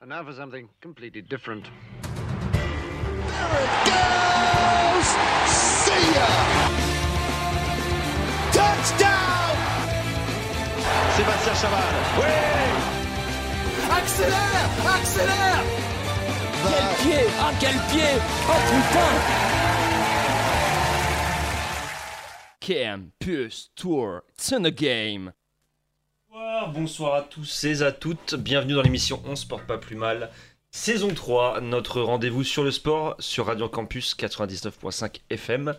And now for something completely different. There it goes! See ya! Touchdown! Sébastien Chaval. Oui Accélère! Accélère! Quel pied Ah quel pied Oh putain Campus Tour, it's in the game Bonsoir, à tous et à toutes, bienvenue dans l'émission On se pas plus mal, saison 3, notre rendez-vous sur le sport sur Radio Campus 99.5 FM,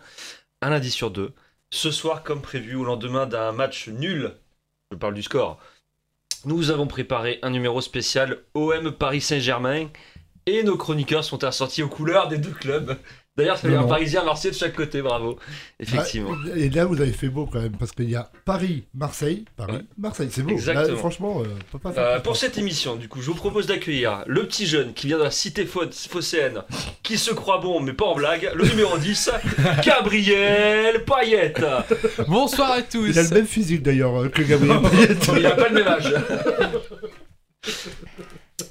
un lundi sur deux. Ce soir, comme prévu, au lendemain d'un match nul, je parle du score, nous avons préparé un numéro spécial OM Paris Saint-Germain et nos chroniqueurs sont assortis aux couleurs des deux clubs. D'ailleurs, Non, un. Parisien Marseille de chaque côté, bravo. Effectivement. Ah, et là, vous avez fait beau quand même, parce qu'il y a Paris, Marseille, Paris, Ouais. Marseille, c'est beau. Exactement. Là, franchement, euh, on peut pas faire Euh, pour cette émission, du coup, je vous propose d'accueillir le petit jeune qui vient de la cité phocéenne, qui se croit bon, mais pas en blague, le numéro 10, Gabriel Payette. Bonsoir à tous. Il a le même physique d'ailleurs que Gabriel Payet. Il a pas le même âge.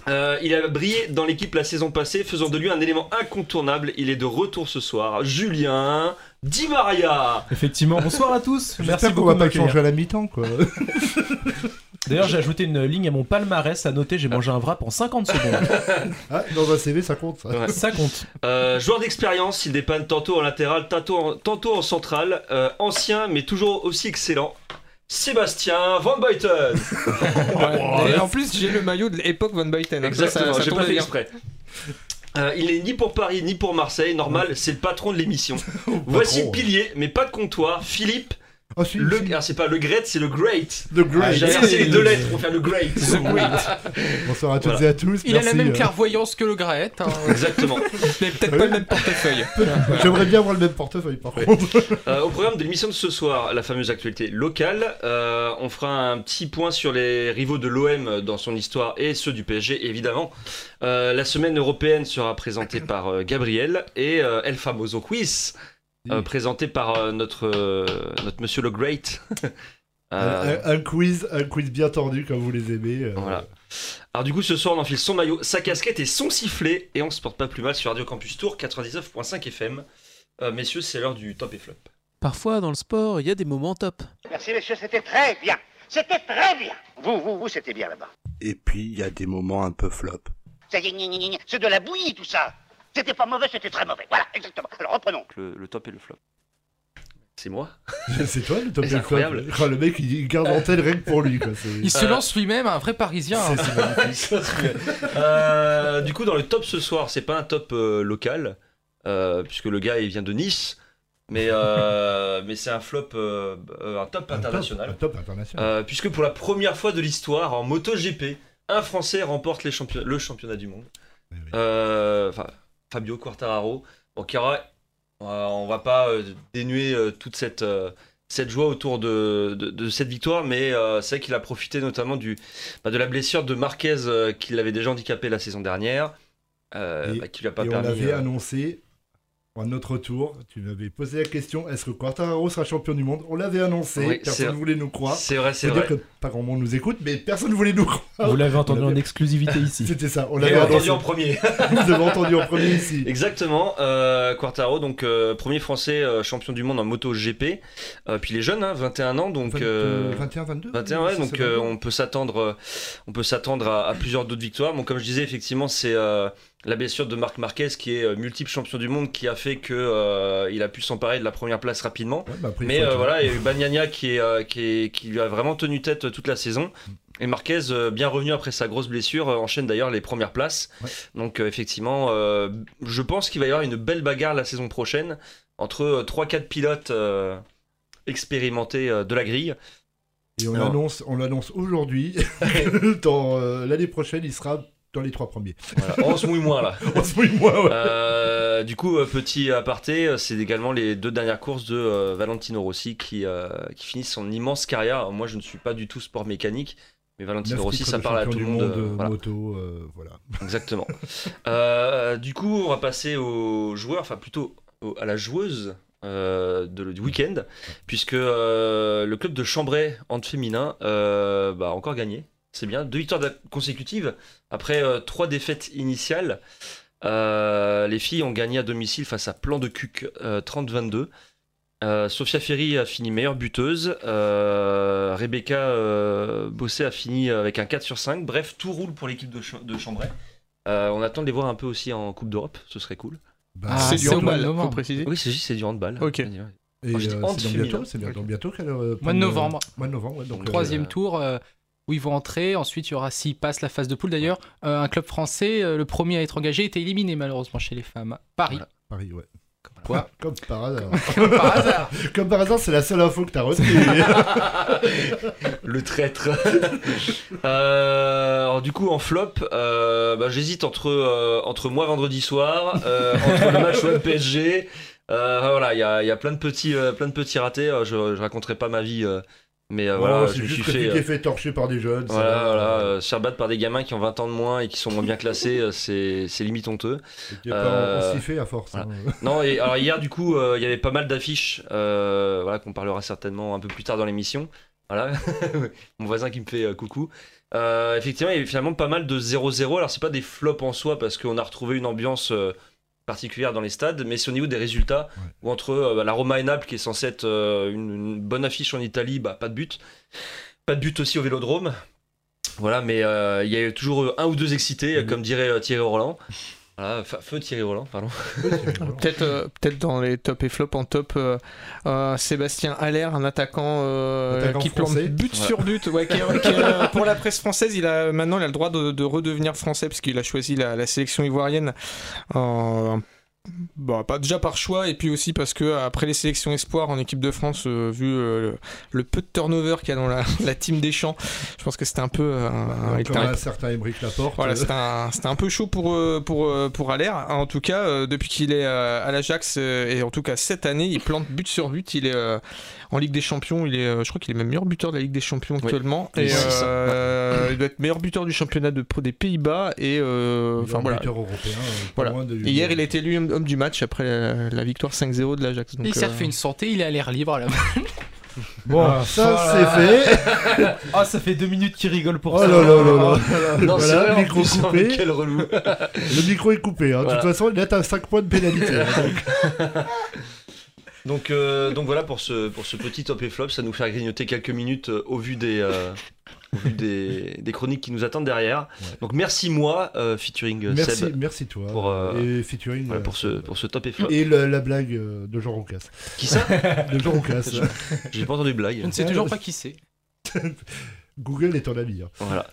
Euh, il a brillé dans l'équipe la saison passée, faisant de lui un élément incontournable. Il est de retour ce soir. Julien Di Maria. Effectivement, bonsoir à tous. Merci qu'on va de pas changer à la mi-temps, quoi. D'ailleurs, j'ai ajouté une ligne à mon palmarès à noter, j'ai mangé un wrap en 50 secondes. Ah, dans un CV, ça compte, ça. Ouais. Ça compte. Euh, joueur d'expérience, il dépanne tantôt en latéral, tantôt en, tantôt en central. Euh, ancien, mais toujours aussi excellent. Sébastien Van Buyten. Ouais. Et en plus, j'ai le maillot de l'époque Van Buyten. hein. Ça, Exactement, ça j'ai pas fait exprès. Euh, il est ni pour Paris ni pour Marseille, normal, c'est le patron de l'émission. Voici le pilier, mais pas de comptoir, Philippe. Oh, si, Le, si. alors c'est pas le Great, c'est le Great. The Ah, Great. J'ai inversé les deux lettres pour faire le Great. Bonsoir à toutes Voilà. et à tous. Il a la même euh, clairvoyance que le Graët, hein. Exactement. mais peut-être pas le même portefeuille. J'aimerais bien avoir le même portefeuille, par contre. Euh, au programme de l'émission de ce soir, la fameuse actualité locale. Euh, on fera un petit point sur les rivaux de l'OM dans son histoire et ceux du PSG, évidemment. Euh, la semaine européenne sera présentée par euh, Gabriel et euh, El Famoso Quiz, euh, Oui. présenté par euh, notre, euh, notre monsieur le Great. Euh, Un, un quiz, un quiz bien tordu, comme vous les aimez. euh, Voilà. Alors du coup ce soir on enfile son maillot, sa casquette et son sifflet et on se porte pas plus mal sur Radio Campus Tour 99.5 FM. Euh, messieurs c'est l'heure du top et flop. Parfois dans le sport, il y a des moments top. Merci messieurs, c'était très bien. C'était très bien. Vous, vous, vous, c'était bien là-bas. Et puis, il y a des moments un peu flop. Ça y est, c'est de la bouillie tout ça. C'était pas mauvais, c'était très mauvais. Voilà, exactement. Alors reprenons. Le, le top et le flop. C'est moi C'est toi le top et le flop. incroyable. Le mec, il garde en tête rien que pour lui, quoi. C'est- Il se Euh, lance lui-même, un vrai parisien. hein. c'est- c'est magnifique. Euh, du coup, dans le top ce soir, c'est pas un top euh, local, euh, puisque le gars il vient de Nice, mais, euh, mais c'est un flop, euh, un top Un international. top, un top international. Euh, puisque pour la première fois de l'histoire, en MotoGP, un Français remporte les champion- le championnat du monde. Oui. Euh, Enfin, Fabio Quartararo. Y aura- on va- pas euh, dénuer euh, toute cette, euh, cette joie autour de, de- de cette victoire, mais euh, c'est vrai qu'il a profité notamment du, bah, de la blessure de Marquez euh, qui l'avait déjà handicapé la saison dernière, euh, Et- bah, qui lui a pas Et on permis. avait euh, annoncé, à notre tour, tu m'avais posé la question est-ce que Quartararo sera champion du monde? On l'avait annoncé, Oui, personne ne vrai. voulait nous croire. C'est vrai, c'est C'est dire vrai. que pas grand monde nous écoute, mais personne ne voulait nous croire. Vous l'avez entendu en exclusivité ici. C'était ça, on l'avait l'a entendu en premier. Vous avez entendu en premier ici. Exactement, euh, Quartaro, donc euh, premier français euh, champion du monde en moto GP. Euh, puis les jeunes, hein, 21 ans, donc Vingt- euh, 21, 22 21 ouais, donc euh, on peut s'attendre, euh, on peut s'attendre à, à plusieurs d'autres victoires. Bon, comme je disais, effectivement, c'est euh, la blessure de Marc Marquez qui est euh, multiple champion du monde qui a fait que euh, il a pu s'emparer de la première place rapidement. Ouais, bah Mais euh, voilà, il y a eu qui, est, qui, est- qui lui a vraiment tenu tête toute la saison. Et Marquez, bien revenu après sa grosse blessure, enchaîne d'ailleurs les premières places. Ouais. Donc euh, effectivement, je pense qu'il va y avoir une belle bagarre la saison prochaine entre 3-4 pilotes expérimentés de la grille. Et on l'annonce, on l'annonce aujourd'hui. Dans l'année prochaine, il sera dans les trois premiers. Voilà. On se mouille moins là. On se mouille moins, ouais. Euh, du coup, euh, petit aparté, euh, c'est également les deux dernières courses de euh, Valentino Rossi qui, euh, qui finissent son immense carrière. Alors, moi, je ne suis pas du tout sport mécanique, mais Valentino Rossi, ça parle à tout le monde. euh, voilà. moto, voilà. Exactement. Du coup, on va passer aux joueurs, enfin plutôt à la joueuse euh, de, du week-end, puisque euh, le club de Chambray, hand féminin, euh, bah, a encore gagné. C'est bien. Deux victoires consécutives après euh, trois défaites initiales. Euh, les filles ont gagné à domicile face à Plan de Cuc euh, 30-22. Euh, Sophia Ferry a fini meilleure buteuse. Euh, Rebecca euh, Bossé a fini avec un 4 sur 5. Bref, tout roule pour l'équipe de, Ch- de Chambray. Euh, on attend de les voir un peu aussi en Coupe d'Europe, ce serait cool. Bah, Ah, c'est du handball, faut préciser. Oui, c'est juste, c'est du handball. Ok. Euh, hand c'est bientôt, bientôt qu'elle euh, Mois de euh, novembre. Mois de novembre, ouais, donc, euh, Troisième tour euh, où ils vont entrer. Ensuite, il y aura, s'ils passent la phase de poule d'ailleurs, euh, un club français, euh, le premier à être engagé, était éliminé malheureusement chez les femmes. Paris. Voilà. Paris, ouais. Quoi Comme par hasard. Comme par hasard. Comme par hasard, c'est la seule info que t'as retenue. Le traître. Euh, alors, du coup, en flop, euh, bah, j'hésite entre, euh, entre moi vendredi soir, euh, entre le match OM PSG. Euh, voilà, il y a, il y a plein de petits, euh, plein de petits ratés. Euh, Je, je raconterai pas ma vie, euh, mais euh, voilà, c'est juste que fait. tu euh, t'es fait torcher par des jeunes. Voilà, voilà, euh, se faire battre par des gamins qui ont 20 ans de moins et qui sont moins bien classés, euh, c'est limite honteux. Euh, On s'y fait à force. voilà. hein. Non, et alors hier, du coup, il y avait pas mal d'affiches, voilà, qu'on parlera certainement un peu plus tard dans l'émission. Voilà, mon voisin qui me fait coucou. Effectivement, il y avait finalement pas mal de 0-0. Alors, c'est pas des flops en soi parce qu'on a retrouvé une ambiance particulière dans les stades, mais c'est au niveau des résultats Ouais. où entre euh, bah, la Roma et Naples, qui est censée être euh, une, une bonne affiche en Italie, bah, pas de but. Pas de but aussi au vélodrome. Voilà, mais euh, il y a toujours un ou deux excités, Mhm. comme dirait Thierry Roland. Voilà, fa- feu Thierry Roland, pardon. Peut-être euh, peut-être dans les top et flop en top, euh, euh, Sébastien Allaire, un attaquant, euh, Attaquant qui plante but Voilà. sur but. Ouais, qui est- qui est, euh, pour la presse française, il a maintenant il a le droit de, de redevenir français parce qu'il a choisi la, la sélection ivoirienne. Euh, bah, pas déjà par choix et puis aussi parce que après les sélections espoirs en équipe de France, euh, vu euh, le, le peu de turnover qu'il y a dans la, la team des champs, je pense que c'était un peu euh, était Comme un certain Émeric Laporte. voilà, euh, c'était un, c'était un peu chaud pour, euh, pour, euh, pour Allaire. En tout cas, euh, depuis qu'il est euh, à l'Ajax, euh, et en tout cas cette année, il plante but sur but. Il est euh, en Ligue des Champions. Il est, euh, je crois qu'il est même meilleur buteur de la Ligue des Champions actuellement. Oui, et euh, il doit être meilleur buteur du championnat de pro des Pays-Bas. Et euh, enfin voilà. buteur européen. Voilà. de- hier, il a été élu homme du match après la, la victoire 5-0 de l'Ajax. Il s'est euh, refait une santé, il est à l'air libre là. Bon, Ah, ça voilà. c'est fait. Ah, ça fait deux minutes qu'il rigole pour Oh ça. là là là là. Non, c'est Voilà, vrai, en micro plus, coupé. Quel relou. Le micro est coupé. hein. De toute façon, il est à 5 points de pénalité. hein, donc. Euh, donc voilà pour ce, pour ce petit top et flop, ça nous fait grignoter quelques minutes euh, au vu des, euh, au vu des, des chroniques qui nous attendent derrière. Ouais. Donc merci moi, euh, featuring Merci, Seb, merci toi. pour, euh, et featuring. voilà, pour, ce, pour ce top et flop. Et le- la blague de Jean Roucas. Qui ça De Jean Roucas. J'ai pas entendu de Je blague. ne sais toujours pas qui c'est. Google est ton ami. hein. Voilà.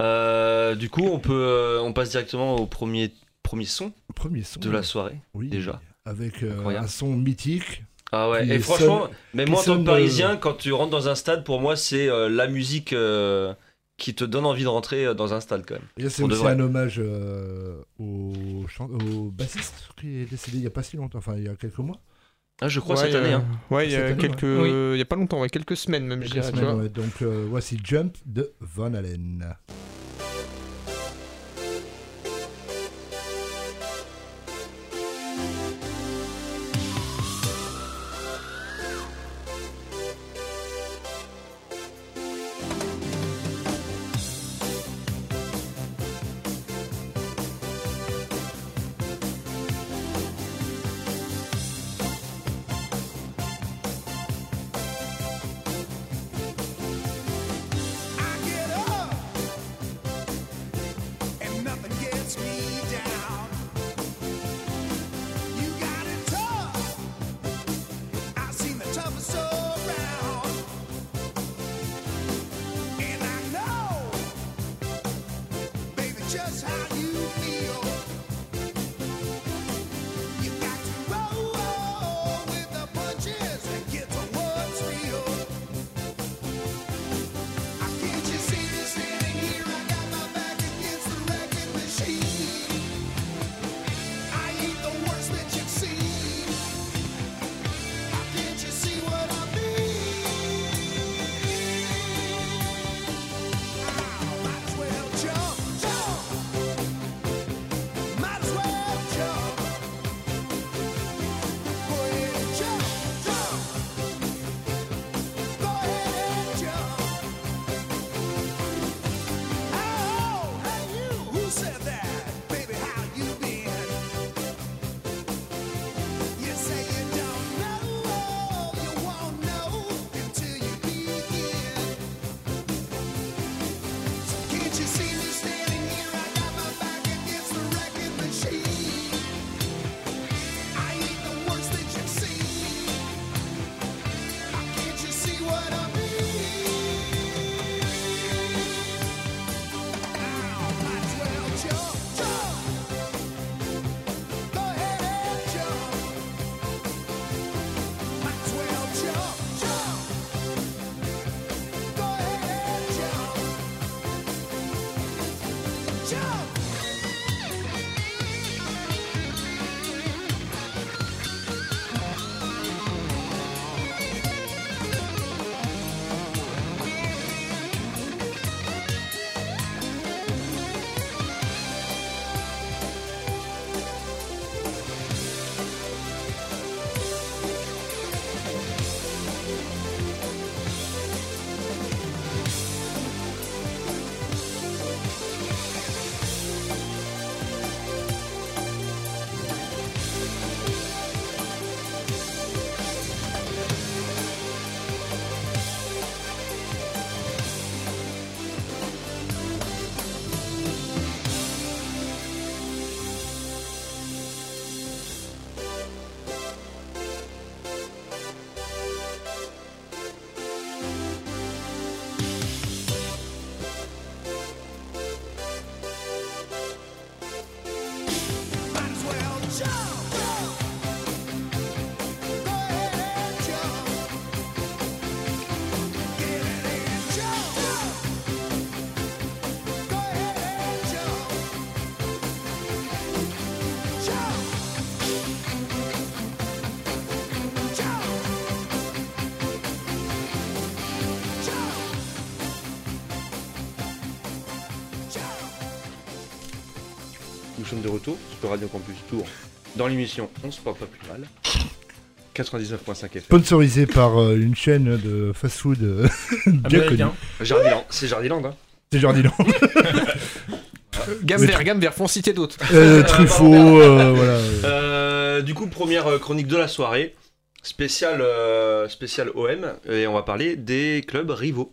Euh, du coup, on peut, euh, on passe directement au premier, premier son Premier son. de la soirée. Oui, déjà. Avec euh, un son mythique. Ah ouais. Et franchement, sonne- mais moi en tant que Parisien, quand tu rentres dans un stade, pour moi, c'est euh, la musique euh, qui te donne envie de rentrer euh, dans un stade quand même. C'est aussi un hommage euh, au, au bassiste qui est décédé il n'y a pas si longtemps, enfin il y a quelques mois. Ah, je crois ouais, cette année. euh, hein. Ouais, il y a quelques, ouais. il y a pas longtemps, ouais, quelques semaines même, je dirais. tu semaines, vois. Donc euh, voici Jump de Van Halen. Sommes de retour sur Radio Campus Tour dans l'émission On se porte pas plus mal. 99.5 FM. Sponsorisé par euh, une chaîne de fast-food euh, bien connue. Américain. Jardiland, c'est Jardiland, hein C'est Jardiland. Gamme Mais vert, tu- gamme vert, en citer d'autres. Euh, Truffaut, euh, voilà. euh. Euh, du coup, première euh, chronique de la soirée, spéciale euh, spéciale OM, et on va parler des clubs rivaux.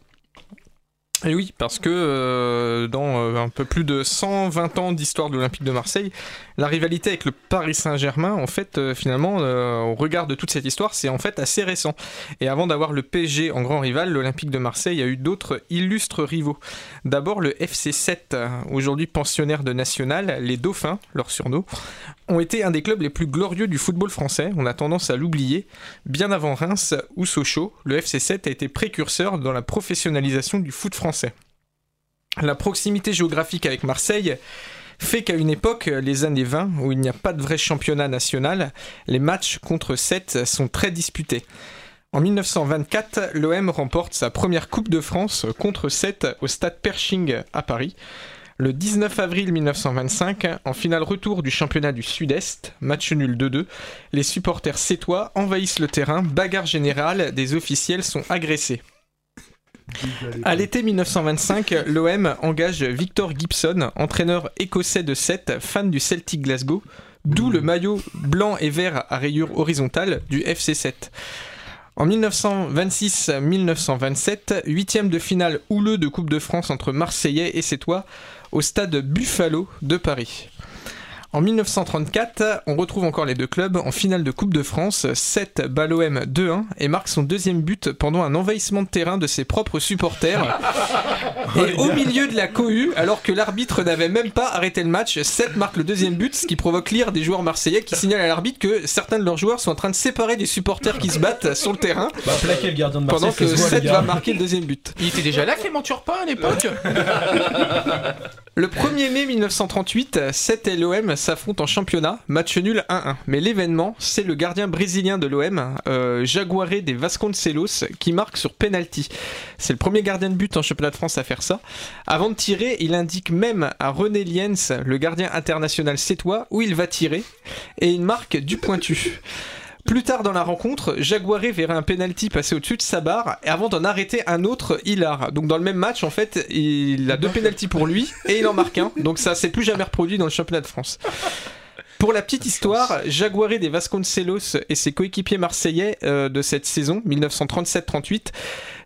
Et oui, parce que euh, dans euh, un peu plus de 120 ans d'histoire de l'Olympique de Marseille, la rivalité avec le Paris Saint-Germain, en fait, euh, finalement, au regard de toute cette histoire, c'est en fait assez récent. Et avant d'avoir le PSG en grand rival, l'Olympique de Marseille a eu d'autres illustres rivaux. D'abord le FC 7, aujourd'hui pensionnaire de National, les Dauphins, leur surnom, ont été un des clubs les plus glorieux du football français. On a tendance à l'oublier. Bien avant Reims ou Sochaux, le FC 7 a été précurseur dans la professionnalisation du foot français. La proximité géographique avec Marseille fait qu'à une époque, les années 20, où il n'y a pas de vrai championnat national, les matchs contre 7 sont très disputés. En 1924, l'OM remporte sa première Coupe de France contre 7 au stade Pershing à Paris. Le 19 avril 1925, en finale retour du championnat du Sud-Est, match nul 2-2, les supporters sétois envahissent le terrain, bagarre générale, des officiels sont agressés. À l'été 1925, l'OM engage Victor Gibson, entraîneur écossais de 7, fan du Celtic Glasgow, d'où le maillot blanc et vert à rayures horizontales du FC 7. En 1926-1927, huitième de finale houleux de Coupe de France entre Marseillais et Sétois au stade Buffalo de Paris. En 1934, on retrouve encore les deux clubs en finale de Coupe de France. 7 bat l'OM 2-1 et marque son deuxième but pendant un envahissement de terrain de ses propres supporters. Et au milieu de la cohue, alors que l'arbitre n'avait même pas arrêté le match, 7 marque le deuxième but, ce qui provoque l'ire des joueurs marseillais qui signalent à l'arbitre que certains de leurs joueurs sont en train de séparer des supporters qui se battent sur le terrain Bah, plaquer le gardien de Marseille. pendant que ça se voit, les 7 gars. va marquer le deuxième but. Il était déjà là, Clément Turpin, à l'époque Le 1er mai 1938, 7 et l'OM s'affrontent en championnat, match nul 1-1. Mais l'événement, c'est le gardien brésilien de l'OM, euh, Jaguaré des Vasconcelos, qui marque sur penalty. C'est le premier gardien de but en championnat de France à faire ça. Avant de tirer, il indique même à René Liens, le gardien international sétois, où il va tirer, et il marque du pointu. Plus tard dans la rencontre, Jaguaré verra un penalty passer au-dessus de sa barre et avant d'en arrêter un autre, Hilar. Donc dans le même match, en fait, il a deux penalties pour lui et il en marque un. Donc ça s'est plus jamais reproduit dans le championnat de France. Pour la petite histoire, Jaguaré des Vasconcelos et ses coéquipiers marseillais euh, de cette saison 1937-38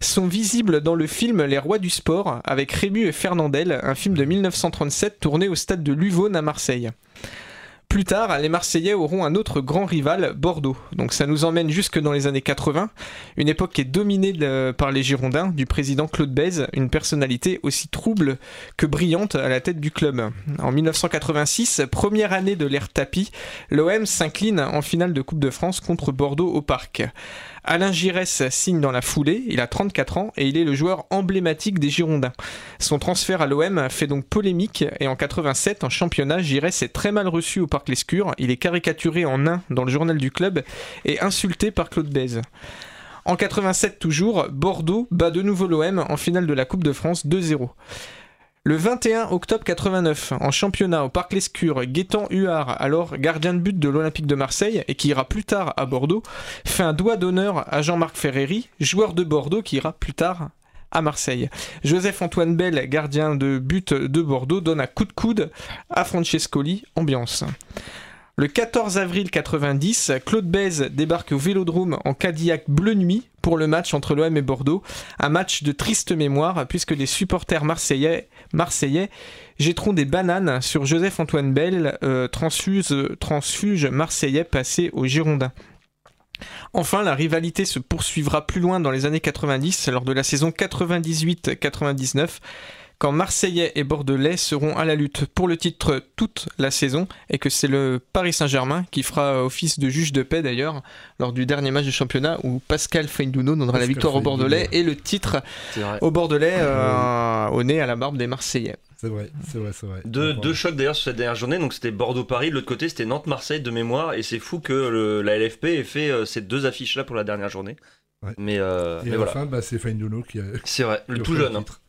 sont visibles dans le film Les Rois du Sport avec Rému et Fernandel, un film de 1937 tourné au stade de Luvone à Marseille. Plus tard, les Marseillais auront un autre grand rival, Bordeaux. Donc ça nous emmène jusque dans les années 80, une époque qui est dominée par les Girondins, du président Claude Bèze, une personnalité aussi trouble que brillante à la tête du club. En 1986, première année de l'ère tapis, l'OM s'incline en finale de Coupe de France contre Bordeaux au Parc. Alain Giresse signe dans la foulée, il a 34 ans et il est le joueur emblématique des Girondins. Son transfert à l'OM fait donc polémique et en 87 en championnat, Giresse est très mal reçu au Parc Lescure, il est caricaturé en nain dans le journal du club et insulté par Claude Bèze. En 87 toujours, Bordeaux bat de nouveau l'OM en finale de la Coupe de France 2-0. Le 21 octobre 89, en championnat au Parc Lescure, Gaétan Huard, alors gardien de but de l'Olympique de Marseille et qui ira plus tard à Bordeaux, fait un doigt d'honneur à Jean-Marc Ferreri, joueur de Bordeaux qui ira plus tard à Marseille. Joseph-Antoine Bell, gardien de but de Bordeaux, donne un coup de coude à Francescoli, ambiance. Le 14 avril 90, Claude Bèze débarque au Vélodrome en Cadillac bleu nuit pour le match entre l'OM et Bordeaux. Un match de triste mémoire puisque les supporters marseillais, jetteront des bananes sur Joseph-Antoine Bell, euh, transfuse, transfuge marseillais passé aux Girondins. Enfin, la rivalité se poursuivra plus loin dans les années 90 lors de la saison 98-99 quand Marseillais et Bordelais seront à la lutte pour le titre toute la saison et que c'est le Paris Saint-Germain qui fera office de juge de paix d'ailleurs lors du dernier match du championnat où Pascal Feindouno donnera la Pascal victoire au Bordelais Feindouno. et le titre au Bordelais euh, au nez à la barbe des Marseillais. C'est vrai, c'est vrai, c'est vrai. Deux, chocs d'ailleurs sur cette dernière journée, donc c'était Bordeaux-Paris, de l'autre côté c'était Nantes-Marseille de mémoire, et c'est fou que le- la LFP ait fait euh, ces deux affiches-là pour la dernière journée. Ouais. Mais, euh, Et mais à la voilà, fin, bah, c'est Feindouno qui a c'est vrai, le tout jeune. hein. titre.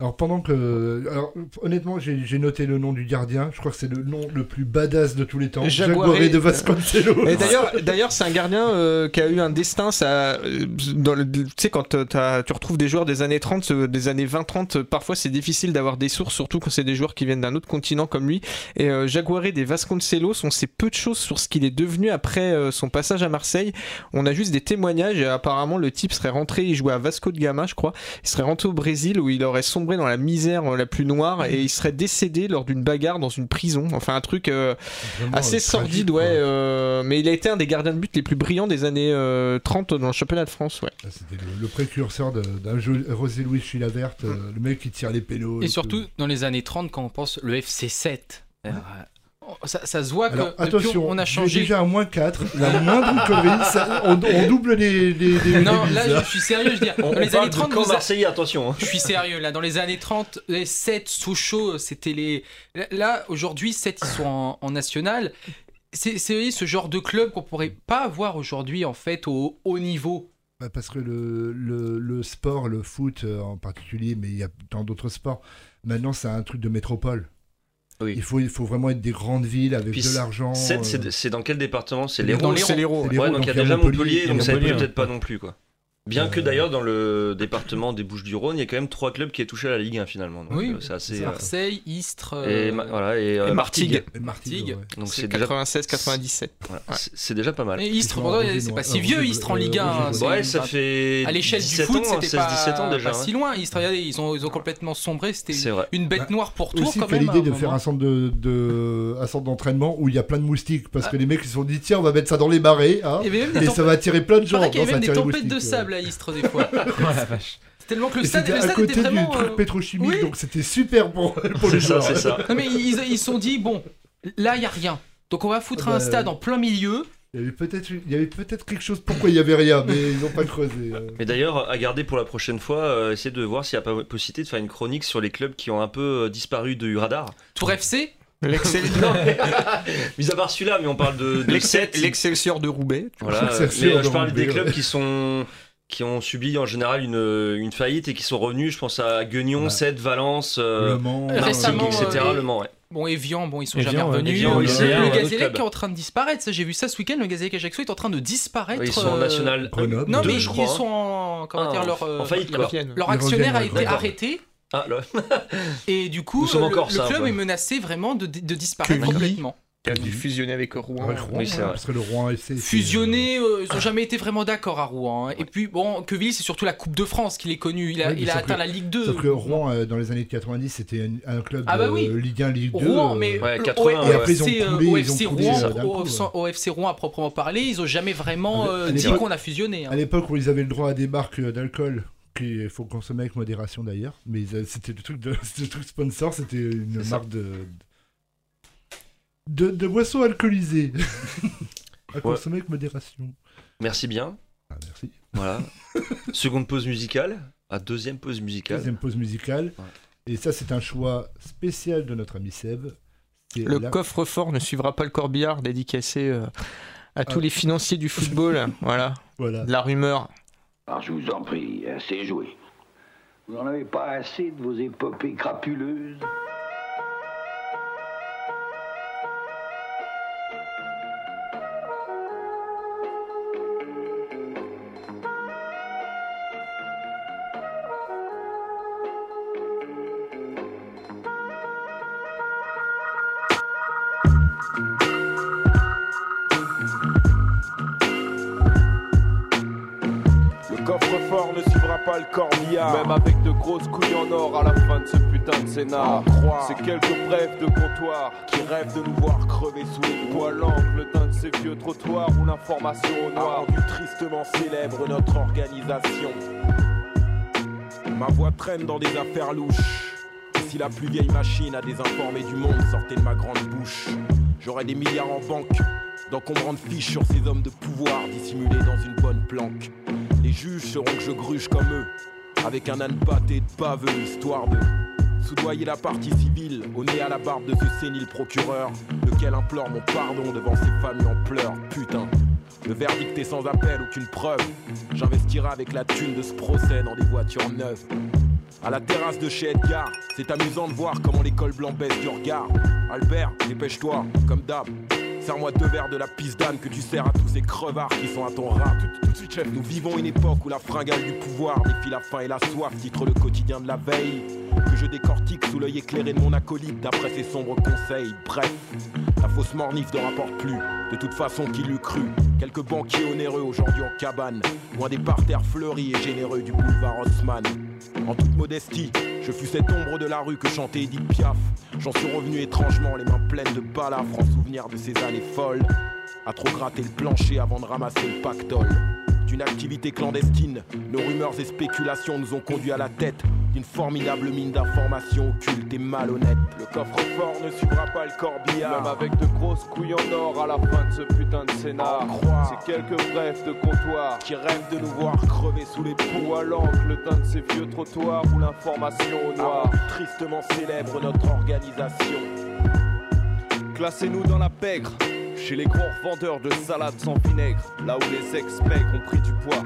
Alors pendant que... Alors honnêtement, j'ai noté le nom du gardien. Je crois que c'est le nom le plus badass de tous les temps. Jaguaré. De Vasconcelos. Et d'ailleurs, d'ailleurs, c'est un gardien euh, qui a eu un destin. Ça, euh, dans le- tu sais, quand euh, tu retrouves des joueurs des années 30, euh, des années 20-30, euh, parfois c'est difficile d'avoir des sources, surtout quand c'est des joueurs qui viennent d'un autre continent comme lui. Et euh, Jaguaré des Vasconcelos, on sait peu de choses sur ce qu'il est devenu après euh, son passage à Marseille. On a juste des témoignages. Et apparemment, le type serait rentré, il jouait à Vasco de Gama, je crois. Il serait rentré au Brésil où il aurait sombré dans la misère euh, la plus noire et il serait décédé lors d'une bagarre dans une prison. Enfin, un truc. euh, assez euh, sordide, tragique, ouais. euh, mais il a été un des gardiens de but les plus brillants des années euh, 30 dans le championnat de France, ouais. Ah, C'était le, le précurseur de- d'un jeu Rosé Louis Chilaverte, euh, le mec qui tire les pénaux. Et surtout, dans les années 30, quand on pense le FC 7, euh, ça, ça se voit Alors que attention, on a j'ai changé. déjà à moins 4, la moindre connerie, ça- on, on double les, les, les- Non, les là, mises, hein. je suis sérieux, je veux dire. On, Dans les années de 30, camp vous a- marseillais, attention. hein. Je suis sérieux là, dans les années 30, les 7, Sochaux, c'était les. Là, aujourd'hui, 7, ils sont en, en national. C'est ce genre de club qu'on pourrait pas avoir aujourd'hui, en fait, au haut niveau. Bah, parce que le, le, le sport, le foot euh, en particulier, mais il y a tant d'autres sports, maintenant c'est un truc de métropole. Oui. Il, faut, il faut vraiment être des grandes villes avec Puis de l'argent. 7, euh, c'est dans quel département? C'est l'Hérault. C'est l'Hérault. c'est ouais. donc il y a déjà Montpellier, donc ça peut-être hein. pas non plus quoi. Bien que d'ailleurs dans le département des Bouches-du-Rhône, il y a quand même trois clubs qui est touché à la Ligue 1 finalement. Donc, Oui, euh, c'est assez. euh, Marseille, Istres. et euh, ma- voilà et, euh, et Martigues. Martigues. Et Martigues, Martigues. ouais. Donc C'est c'est déjà 96-97. voilà, c'est- c'est déjà pas mal. Et Istres, c'est pas si vieux, Istres en Ligue 1. Roger hein, Ouais, ça fait À l'échelle du 17 foot, hein, c'était 16 pas, 17 ans déjà. pas ouais. si loin. Istres, regardez, ils ont, ils ont complètement sombré. C'était une bête Bah, noire pour Tours quand même. l'idée de faire un centre de, de- un centre d'entraînement où il y a plein de moustiques parce que les mecs ils se sont dit tiens on va mettre ça dans les marais hein, Il et ça va attirer plein de Il gens. qu'il y avait même des tempêtes de sable à Istres des fois. Oh la vache. Tellement que le stade, le à stade côté était vraiment. du truc euh, pétrochimique oui. donc c'était super pour, pour les ça, ça. Non mais ils ils se sont dit bon, là il y a rien. Donc on va foutre Ah bah, un stade en plein milieu. Il y avait peut-être il y avait peut-être quelque chose pourquoi il y avait rien mais ils n'ont pas creusé. euh. Mais d'ailleurs, à garder pour la prochaine fois, euh, essayer de voir s'il n'y a pas possibilité de faire une chronique sur les clubs qui ont un peu euh, disparu du radar. Tour FC, L'Excel- Non, mais- Mis à part celui-là, mais on parle de, de l'Excel- 7. L'Excelsior de Roubaix. Voilà, mais je parle le des clubs ouais. qui sont qui ont subi en général une, une faillite et qui sont revenus. Je pense à Guignon, Ouais. 7, Valence, euh, Le Mans, Euh, etc. euh, Le Mans, ouais. bon Evian, bon ils sont Evian, jamais revenus. Evian, oui, c'est le Gazélec club. qui est en train de disparaître. Ça j'ai vu ça ce week-end. Le Gazélec Ajaccio est en train de disparaître. Ils sont en euh, national Grenoble. Non deux, mais je crois. ils hein. sont en comment Ah, dire en- leur en faillite, leur- quoi. Leur Ils actionnaire a été arrêté Ah, et du coup le, encore le ça, club ouais. est menacé vraiment de, de disparaître complètement. Qui a dû fusionner avec Rouen. Ouais, Rouen, Oui, c'est ouais, vrai. parce que le Rouen FC était, Fusionnés, euh, ils ont jamais été vraiment d'accord à Rouen. hein. Et puis bon, Queville c'est surtout la Coupe de France qu'il est connu. Il a, Ouais, il atteint que- la Ligue 2. Sauf que Rouen, euh, dans les années 90, c'était un, un club Ah bah de. Ligue 1, Ligue 2. Rouen, euh, mais Ouais, le 80, O- ouais. Et après, ils ont OFC, euh, coulé, ils ont OFC coulé, Rouen, euh, au- Rouen à proprement parler, ils ont jamais vraiment À euh, l'é- dit qu'on a fusionné. hein. À l'époque où ils avaient le droit à des marques euh, d'alcool, qu'il faut consommer avec modération d'ailleurs, mais c'était le truc de le truc sponsor, c'était une marque de de, de boissons alcoolisées à consommer avec modération. Merci bien. Ah, merci. Voilà. Seconde pause musicale. À deuxième pause musicale. Deuxième pause musicale. Ouais. Et ça, c'est un choix spécial de notre ami Seb. C'est Le la- coffre-fort ne suivra pas le corbillard dédicacé euh, à tous Ah. les financiers du football. voilà, Voilà. de la rumeur. Alors je vous en prie, assez joué. Vous n'en avez pas assez de vos épopées crapuleuses Même avec de grosses couilles en or à la fin de ce putain de scénar. C'est quelques brefs de comptoir qui rêvent de nous voir crever sous les poids l'angle d'un de ces vieux trottoirs où l'information au noir a rendu tristement célèbre notre organisation. Ma voix traîne dans des affaires louches. Si la plus vieille machine à désinformer du monde sortait de ma grande bouche, j'aurais des milliards en banque, d'encombrantes fiches sur ces hommes de pouvoir dissimulés dans une bonne planque. Les juges sauront que je gruge comme eux, avec un âne pâté de histoire de soudoyer la partie civile, au nez à la barbe de ce sénile procureur, lequel implore mon pardon devant ses familles en pleurs. Putain, le verdict est sans appel, aucune preuve. J'investirai avec la thune de ce procès dans des voitures neuves. À la terrasse de chez Edgar, c'est amusant de voir comment l'école blanc baisse du regard. Albert, dépêche-toi, comme d'hab. Serre-moi deux verres de la pisse d'âne que tu sers à tous ces crevards qui sont à ton rat. Nous vivons une époque où la fringale du pouvoir défie la faim et la soif, titre le quotidien de la veille. Que je décortique sous l'œil éclairé de mon acolyte d'après ses sombres conseils. Bref, la fausse mornif ne rapporte plus. De toute façon, qui l'eût cru Quelques banquiers onéreux aujourd'hui en cabane, loin des parterres fleuris et généreux du boulevard Haussmann. En toute modestie, je fus cette ombre de la rue que chantait Edith Piaf. J'en suis revenu étrangement, les mains pleines de balafres en souvenir de ces années folles. À trop gratter le plancher avant de ramasser le pactole. D'une activité clandestine, nos rumeurs et spéculations nous ont conduits à la tête d'une formidable mine d'informations occultes et malhonnêtes. Le coffre-fort ne suivra pas le corbillard. Même avec de grosses couilles en or à la fin de ce putain de scénar. C'est quelques brefs de comptoir qui rêvent de nous voir crever sous les ou à l'angle d'un de ces vieux trottoirs où l'information au noir. Ah, tristement célèbre notre organisation. Classez-nous dans la pègre. Chez les gros revendeurs de salades sans vinaigre, là où les ex-mecs ont pris du poids.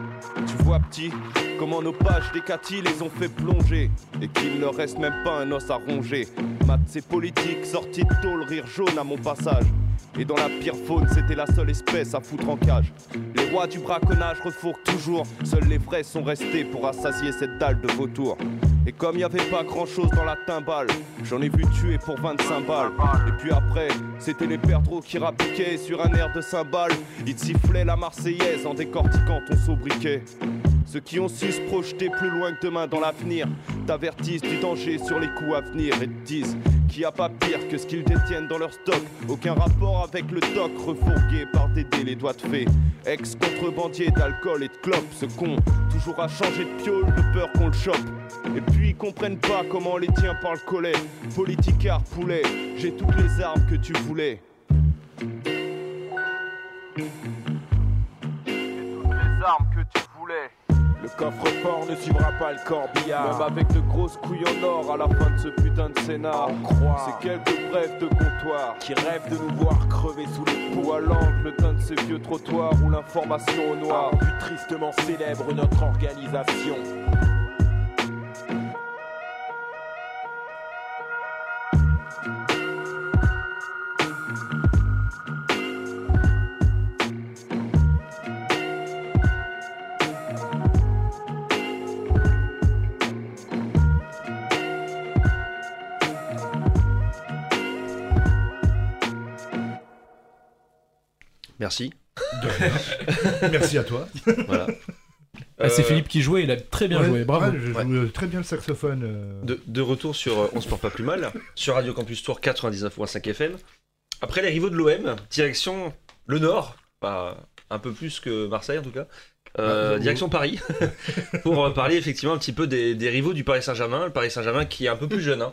Tu vois, petit, comment nos pages décati les ont fait plonger, et qu'il ne reste même pas un os à ronger. Maths et politique, sortis de tôle, rire jaune à mon passage. Et dans la pire faune, c'était la seule espèce à foutre en cage. Les rois du braconnage refourquent toujours, seuls les vrais sont restés pour assasier cette dalle de vautour. Et comme y avait pas grand chose dans la timbale, j'en ai vu tuer pour 25 balles. Et puis après, c'était les perdreaux qui rapiquaient sur un air de cymbale. Ils sifflaient la Marseillaise en décortiquant ton sobriquet. Ceux qui ont su se projeter plus loin que demain dans l'avenir t'avertissent du danger sur les coups à venir et te disent qu'il n'y a pas pire que ce qu'ils détiennent dans leur stock. Aucun rapport avec le doc refourgué par Dédé les doigts de fée. Ex-contrebandier d'alcool et de clopes, ce con, toujours à changer de piole de peur qu'on le chope. Et puis ils comprennent pas comment les tiens par le collet. Politicard, poulet, j'ai toutes les armes que tu voulais. Le coffre-fort ne suivra pas le corbillard. Même avec de grosses couilles en or à la fin de ce putain de scénar. C'est quelques brefs de comptoir qui rêvent de nous voir crever sous les ou à l'angle d'un de ces vieux trottoirs où l'information au noir a rendu tristement célèbre notre organisation. Merci. Merci à toi. Voilà. Ah, c'est Euh, Philippe qui jouait, il a très bien Ouais, joué, bravo. ouais, je joue euh, très bien le saxophone. euh. De, de retour sur euh, On se porte pas plus mal, sur Radio Campus Tour 99.5 FM. Après les rivaux de l'OM, direction le Nord, un peu plus que Marseille en tout cas, euh, Ah, direction Paris, pour parler effectivement un petit peu des, des rivaux du Paris Saint-Germain. Le Paris Saint-Germain qui est un peu plus jeune, hein.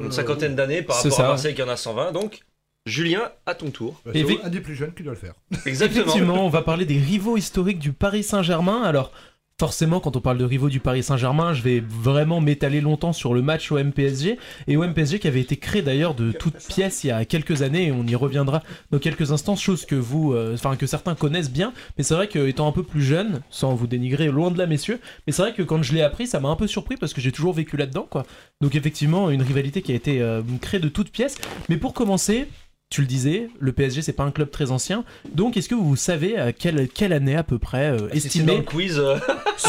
une cinquantaine d'années par rapport à. Marseille qui en a 120. Donc, Julien, à ton tour. Bah, Et c'est un des plus jeunes qui doit le faire. Exactement. Effectivement, on va parler des rivaux historiques du Paris Saint-Germain. Alors, forcément, quand on parle de rivaux du Paris Saint-Germain, je vais vraiment m'étaler longtemps sur le match OM-PSG. Et OM-PSG qui avait été créé d'ailleurs de toutes pièces il y a quelques années, et on y reviendra dans quelques instants, chose que vous, euh, enfin que certains connaissent bien. Mais c'est vrai que étant un peu plus jeune, sans vous dénigrer loin de là, messieurs, mais c'est vrai que quand je l'ai appris, ça m'a un peu surpris parce que j'ai toujours vécu là-dedans, quoi. Donc effectivement, une rivalité qui a été euh, créée de toutes pièces. Mais pour commencer, tu le disais, le PSG c'est pas un club très ancien. Donc est-ce que vous savez à quelle, quelle année à peu près euh, dans le quiz. euh,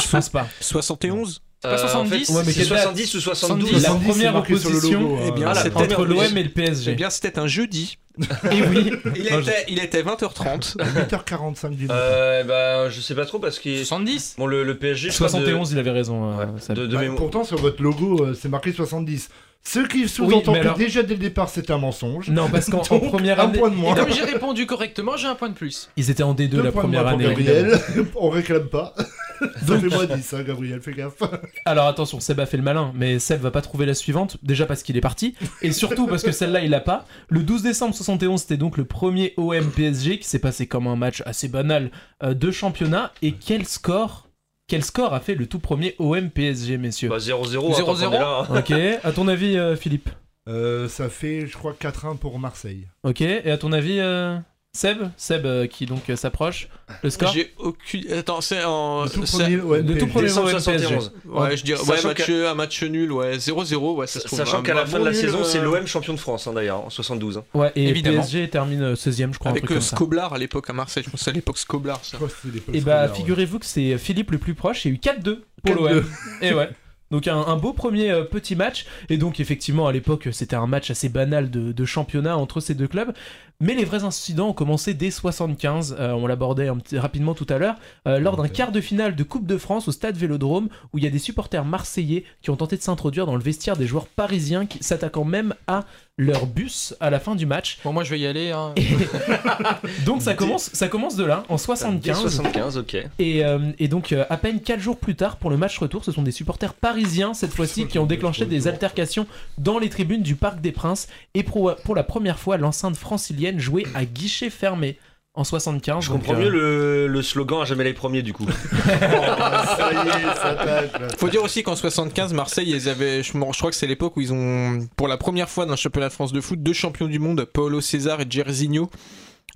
Je pense pas. 71 C'est pas euh, en fait, 70? Ouais, mais c'est quelle date 70 ou 72 La 70, c'est première marqué sur le opposition eh bien. Ah, la c'était entre l'OM et le PSG. Eh bien, c'était un jeudi. Et oui. Il Non, était, il était 20h30. À 8h45 du matin. Euh, bah, je sais pas trop parce que 70 bon le, le PSG. je crois, de- 71, il avait raison. euh, Ouais, ça- de, de Bah, mémoire. pourtant, sur votre logo, euh, c'est marqué 70. Ce qui sous-entend alors- déjà dès le départ, c'est un mensonge. Non, parce qu'en première un année, point de Et comme j'ai répondu correctement, j'ai un point de plus. ils étaient en D2 Deux la première année. Gabriel. On réclame pas. Moins 10, hein, Gabriel, fais gaffe. Alors attention, Seb a fait le malin, mais Seb va pas trouver la suivante, déjà parce qu'il est parti, et surtout parce que celle-là il l'a pas. Le 12 décembre 71, c'était donc le premier OM PSG qui s'est passé comme un match assez banal euh, de championnat, et quel score quel score a fait le tout premier OM PSG, messieurs Bah 0-0. 0-0. attends, on est là, hein. Ok, à ton avis, euh, Philippe Euh, ça fait, je crois, 4-1 pour Marseille. Ok, et à ton avis, euh, Seb, Seb euh, qui donc euh, s'approche. Le score J'ai aucune. Attends, c'est en. Le tout premier OM Le tout PSG. premier OM 171. Ouais, je dirais. Ouais, Sachant match, qu'à- un match nul, ouais. 0-0, ouais, ça se trouve. Sachant un- qu'à la un fin de la nul, saison, c'est euh, l'OM champion de France, hein, d'ailleurs, en 72. hein. Ouais, et Évidemment. PSG termine euh, 16ème, je crois, un Avec truc comme ça. Scoblar à l'époque à Marseille, je pense c'est à l'époque Scoblar. Ça. Et bah, ouais. figurez-vous que c'est Philippe le plus proche, il y a eu 4-2 pour 4-2. l'OM. Et ouais. Donc un, un beau premier euh, petit match. Et donc effectivement à l'époque c'était un match assez banal de, de championnat entre ces deux clubs. Mais les vrais incidents ont commencé dès 75. euh, on l'abordait rapidement tout à l'heure. euh, lors d'un quart de finale de Coupe de France au stade Vélodrome où il y a des supporters marseillais qui ont tenté de s'introduire dans le vestiaire des joueurs parisiens qui s'attaquant même à leur bus à la fin du match. Bon, moi je vais y aller. Hein. Donc ça commence, ça commence de là en Dès 75. 75, ok. Et, euh, et donc, euh, à peine 4 jours plus tard, pour le match retour, ce sont des supporters parisiens, cette fois-ci, qui ont déclenché des altercations dans les tribunes du Parc des Princes. Et pour, pour la première fois, l'enceinte francilienne jouait à guichet fermé en 75. Je donc, comprends euh, mieux le, le slogan à jamais les premiers, du coup. Ça y est, ça attaque, là. Faut dire aussi qu'en 75, Marseille, ils avaient, je, crois que c'est l'époque où ils ont, pour la première fois dans le championnat de France de foot, deux champions du monde, Paulo César et Jairzinho.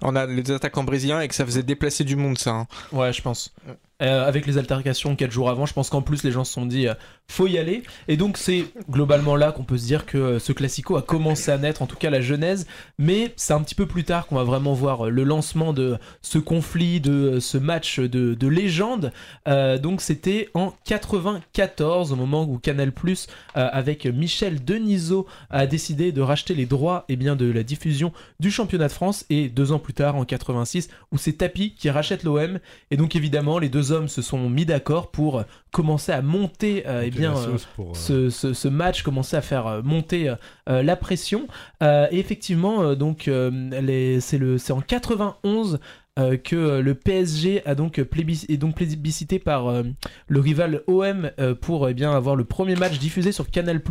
On a les attaquants brésiliens et que ça faisait déplacer du monde, ça. hein. Ouais, je pense. Euh, avec les altercations 4 jours avant, je pense qu'en plus les gens se sont dit euh, faut y aller. Et donc c'est globalement là qu'on peut se dire que euh, ce classico a commencé à naître, en tout cas la genèse. Mais c'est un petit peu plus tard qu'on va vraiment voir euh, le lancement de ce conflit, de ce match de, de légende. Donc c'était en 94, au moment où Canal Plus, avec Michel Denisot, a décidé de racheter les droits et bien, de la diffusion du championnat de France. Et deux ans plus tard, en 86, où c'est Tapi qui rachète l'OM. Et donc évidemment, les deux hommes se sont mis d'accord pour commencer à monter euh, eh bien, euh, pour, euh, ce, ce- ce match, commencer à faire euh, monter la pression. Et effectivement, donc c'est en 91 euh, que euh, le PSG a donc plébis- est donc plébiscité par euh, le rival OM pour eh bien avoir le premier match diffusé sur Canal+.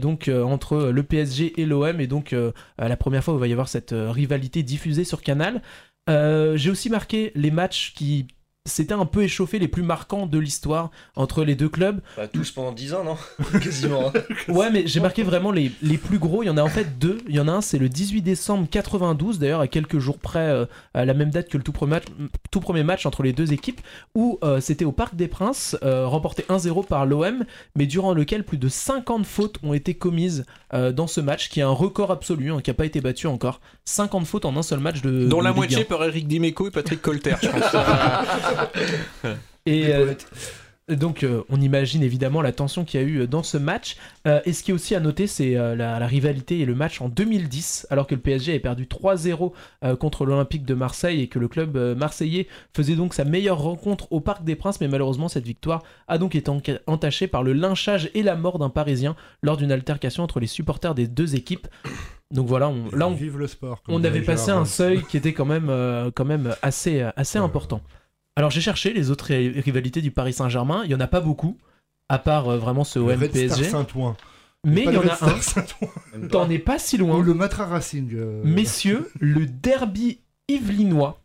donc entre le PSG et l'OM et donc la première fois où il va y avoir cette rivalité diffusée sur Canal. J'ai aussi marqué les matchs qui s'étaient un peu échauffés, les plus marquants de l'histoire entre les deux clubs. Bah, tous pendant 10 ans, non Quasiment. hein. Ouais, mais j'ai marqué vraiment les, les plus gros. Il y en a en fait deux. Il y en a un, c'est le 18 décembre 92, d'ailleurs, à quelques jours près, euh, à la même date que le tout premier match, tout premier match entre les deux équipes, où euh, c'était au Parc des Princes, euh, remporté 1-0 par l'OM, mais durant lequel plus de 50 fautes ont été commises euh, dans ce match, qui est un record absolu, hein, qui n'a pas été battu encore. 50 fautes en un seul match de. Dont de la Ligue moitié 1. par Eric Dimeco et Patrick Colter, je pense. Et euh, donc, euh, on imagine évidemment la tension qu'il y a eu euh, dans ce match. Euh, et ce qui est aussi à noter, c'est la, la rivalité et le match en 2010, alors que le PSG avait perdu 3-0 euh, contre l'Olympique de Marseille et que le club marseillais faisait donc sa meilleure rencontre au Parc des Princes. Mais malheureusement, cette victoire a donc été en- entachée par le lynchage et la mort d'un Parisien lors d'une altercation entre les supporters des deux équipes. Donc voilà, on, là on, Vive le sport. comme on dirait avait passé un seuil qui était quand même, quand même assez, assez important. Alors j'ai cherché les autres ri- rivalités du Paris Saint-Germain, il y en a pas beaucoup, à part euh, vraiment ce OM PSG. Saint-Ouen. Mais il y en a un, t'en es pas si loin. Ou le Matra Racing. euh, Messieurs, le derby yvelinois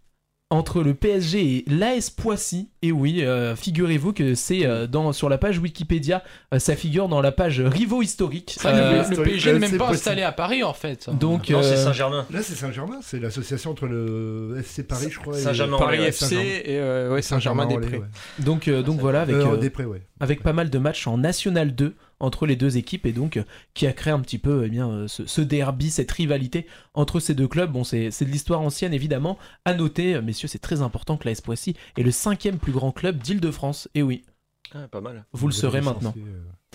entre le PSG et l'AS Poissy. Et oui, euh, figurez-vous que c'est euh, dans sur la page Wikipédia, euh, ça figure dans la page rivaux historiques. Le- Euh, le, PSG n'est même pas installé à Paris en fait. donc Non, c'est Saint-Germain. Là, c'est Saint-Germain, c'est l'association entre le FC Paris, je crois. et- Saint-Germain. Paris ouais, FC Saint-Germain. et euh, ouais, Saint-Germain-des-Prés. Ouais. donc euh, donc voilà avec Euh, euh, des Prés, ouais. avec pas mal de matchs en National 2 entre les deux équipes et donc euh, qui a créé un petit peu eh bien, euh, ce, ce derby, cette rivalité entre ces deux clubs. Bon, c'est c'est de l'histoire ancienne évidemment. À noter, euh, messieurs, c'est très important que l'AS Poissy est le cinquième plus grand club d'Île-de-France. Et oui, Ah, pas mal. vous le Vous êtes maintenant.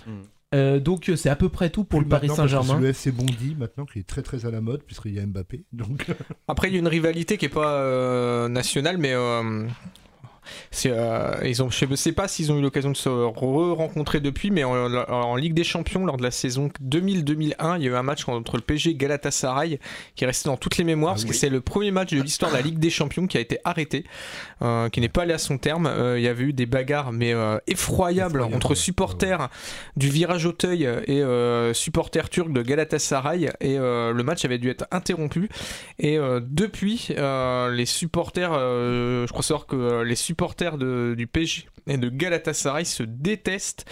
euh, Euh, donc c'est à peu près tout pour plus le Paris Saint-Germain. C'est le FC Bondy maintenant qui est très très à la mode puisqu'il y a Mbappé. Donc Après, il y a une rivalité qui est pas euh, nationale, mais euh, euh, ils ont, je sais- sais pas s'ils ont eu l'occasion de se re-rencontrer depuis, mais en, en Ligue des Champions, lors de la saison 2000-2001, il y a eu un match entre le PSG et Galatasaray qui est resté dans toutes les mémoires, Ah parce oui. que c'est le premier match de l'histoire de la Ligue des Champions qui a été arrêté, euh, qui n'est pas allé à son terme. Euh, il y avait eu des bagarres, mais effroyables Effroyable, entre ouais. supporters du virage Auteuil et supporters turcs de Galatasaray, et le match avait dû être interrompu. Et depuis, les supporters, je crois savoir que les supporters supporters de- du PSG et de Galatasaray se détestent.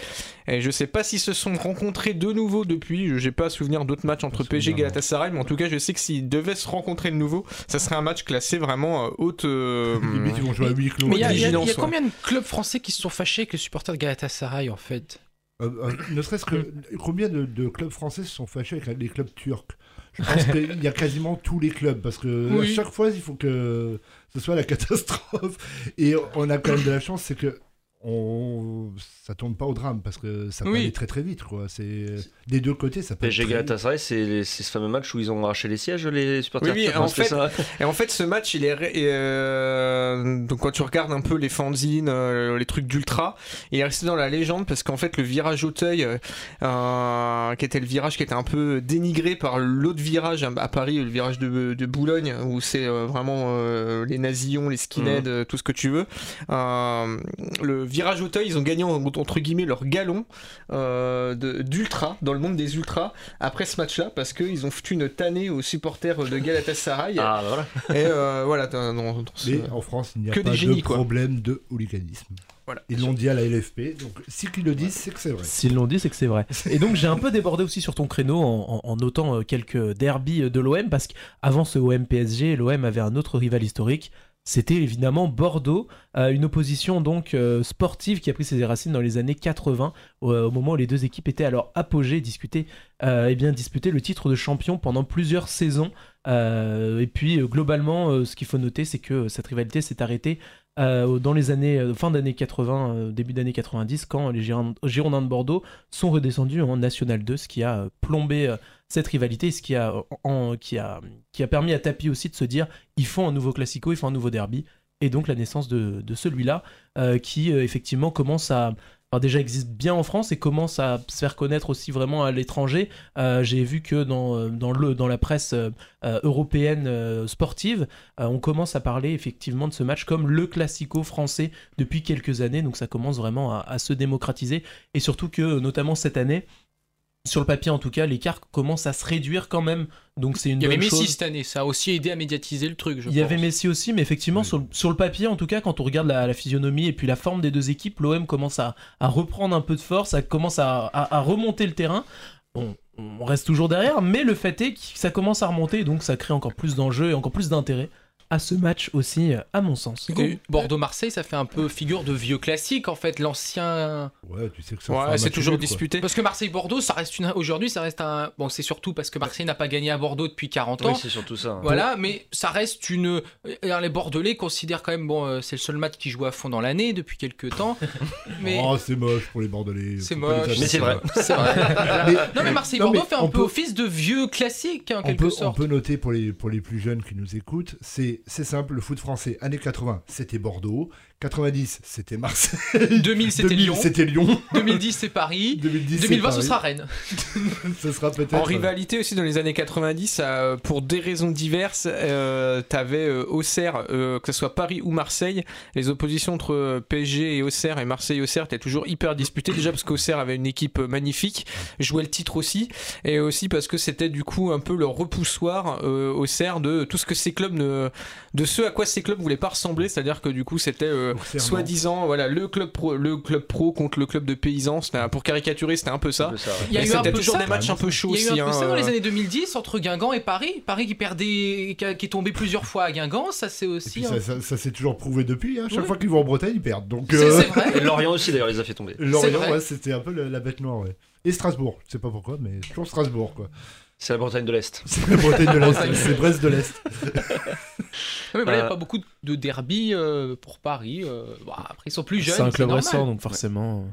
Et je sais pas s'ils se sont rencontrés de nouveau depuis. J'ai pas souvenir d'autres matchs entre PSG et Galatasaray, mais en tout cas, je sais que s'ils devaient se rencontrer de nouveau, ça serait un match classé vraiment euh, haute. euh, Limite, ils vont jouer à huis clos. Mais il y a, il y a- il y a vigilance, ouais. combien de clubs français qui se sont fâchés avec les supporters de Galatasaray en fait? Euh, euh, ne serait-ce que combien de, de clubs français se sont fâchés avec les clubs turcs? Je pense qu'il y a quasiment tous les clubs parce que Oui. à chaque fois il faut que ce soit la catastrophe. Et on a quand même de la chance, c'est que on ça tourne pas au drame parce que ça peut Oui. aller très très vite quoi. C'est des deux côtés ça peut. PSG Galatasaray, c'est les- ce fameux match où ils ont arraché les sièges, les supporters Oui, oui, en fait, ça et en fait, ce match, il est, ré- euh, donc quand tu regardes un peu les fanzines, euh, les trucs d'ultra, il est resté dans la légende parce qu'en fait, le virage Auteuil, euh, qui était le virage qui était un peu dénigré par l'autre virage à Paris, le virage de, de Boulogne, où c'est euh, vraiment euh, les nazillons, les skinheads, euh, tout ce que tu veux. Euh, le virage Auteuil, ils ont gagné en- entre guillemets leur galon euh, d'ultra dans le monde des ultras après ce match-là parce qu'ils ont foutu une tannée aux supporters de Galatasaray. Ah, bah voilà. Et euh, voilà, dans- dans- dans ce- Mais en France, il n'y a que pas des génies de quoi. problème de hooliganisme. Voilà. Ils l'ont dit à la LFP, donc si qu'ils le disent, c'est que c'est vrai. S'ils l'ont dit, c'est que c'est vrai. Et donc j'ai un peu débordé aussi sur ton créneau en, en- en notant euh, quelques derbies euh, de l'OM parce qu'avant ce OM PSG, l'OM avait un autre rival historique. C'était évidemment Bordeaux, euh, une opposition donc euh, sportive qui a pris ses racines dans les années 80, au, au moment où les deux équipes étaient à leur apogée, discuter, euh, disputer le titre de champion pendant plusieurs saisons. Euh, et puis euh, globalement, euh, ce qu'il faut noter, c'est que euh, cette rivalité s'est arrêtée euh, dans les années euh, fin d'années 80, euh, début d'années 90, quand les Giron- Girondins de Bordeaux sont redescendus en National 2, ce qui a plombé cette rivalité, ce qui a, permis à Tapi aussi de se dire ils font un nouveau classico, ils font un nouveau derby, et donc la naissance de, celui-là, qui effectivement commence à. Déjà existe bien en France et commence à se faire connaître aussi vraiment à l'étranger. Euh, J'ai vu que dans, euh, la presse euh, européenne sportive, on commence à parler effectivement de ce match comme le classico français depuis quelques années. Donc ça commence vraiment à se démocratiser. Et surtout que, notamment cette année, sur le papier en tout cas, l'écart commence à se réduire quand même. Donc c'est une Il y avait Messi chose. cette année, ça a aussi aidé à médiatiser le truc. Je Il y avait. Messi aussi, mais effectivement, sur, le- sur le papier, en tout cas, quand on regarde la, la physionomie et puis la forme des deux équipes, l'OM commence à, à reprendre un peu de force, ça commence à, à- à remonter le terrain. Bon, on reste toujours derrière, mais le fait est que ça commence à remonter, donc ça crée encore plus d'enjeux et encore plus d'intérêt à ce match aussi, euh, à mon sens. Bordeaux-Marseille, ça fait un peu figure de vieux classique en fait, l'ancien. Ouais, tu sais que ça Ouais, c'est toujours disputé. Parce que Marseille-Bordeaux, ça reste une. Aujourd'hui, ça reste un. Bon, c'est surtout parce que Marseille n'a pas gagné à Bordeaux depuis 40 ans. Oui, c'est surtout ça. hein. Voilà, mais ça reste une. Alors, les Bordelais considèrent quand même, bon, euh, c'est le seul match qui joue à fond dans l'année depuis quelques temps. Mais Oh, c'est moche pour les Bordelais. c'est moche. Mais c'est vrai. C'est vrai. Mais- non, mais Marseille-Bordeaux fait un peu peut- office de vieux classique, en on quelque peut, sorte. on peut noter pour les, pour les plus jeunes qui nous écoutent, c'est c'est simple, le foot français, années 80, c'était Bordeaux, 90, c'était Marseille, 2000, c'était 2000, Lyon. c'était Lyon, 2010, c'est Paris. 2010, c'est 2020, ce sera Rennes. ce sera peut-être... En rivalité aussi dans les années 90, euh, pour des raisons diverses, euh, t'avais euh, Auxerre, euh, que ce soit Paris ou Marseille, les oppositions entre euh, PSG et Auxerre et Marseille et Auxerre étaient toujours hyper disputées. Déjà parce qu'Auxerre avait une équipe euh, magnifique, jouait le titre aussi, et aussi parce que c'était du coup un peu leur repoussoir euh, Auxerre de tout ce que ces clubs ne, de ce à quoi ces clubs voulaient pas ressembler, c'est-à-dire que du coup c'était euh, soi-disant voilà le club pro, le club pro contre le club de paysans, pour caricaturer c'était un peu ça. Ça, ouais. Il y a eu un peu toujours ça. des matchs un peu chauds Il y a eu aussi. un peu hein, ça dans les années 2010 entre Guingamp et Paris. Paris qui perdait, qui, a- qui est tombé plusieurs fois à Guingamp, ça c'est aussi. ça, ça- ça s'est toujours prouvé depuis, hein. chaque fois qu'ils vont en Bretagne, ils perdent. Donc, C'est euh, vrai. Et Lorient aussi, d'ailleurs, les a fait tomber. Lorient, ouais, c'était un peu la, la bête noire, ouais. Et Strasbourg, je sais pas pourquoi, mais toujours Strasbourg, quoi. C'est la Bretagne de l'Est. C'est la Bretagne de l'Est, c'est Brest de l'Est. Il n'y a Euh, pas beaucoup de derby euh, pour Paris. euh, bon, après, ils sont plus jeunes. C'est un club normal. récent, donc forcément.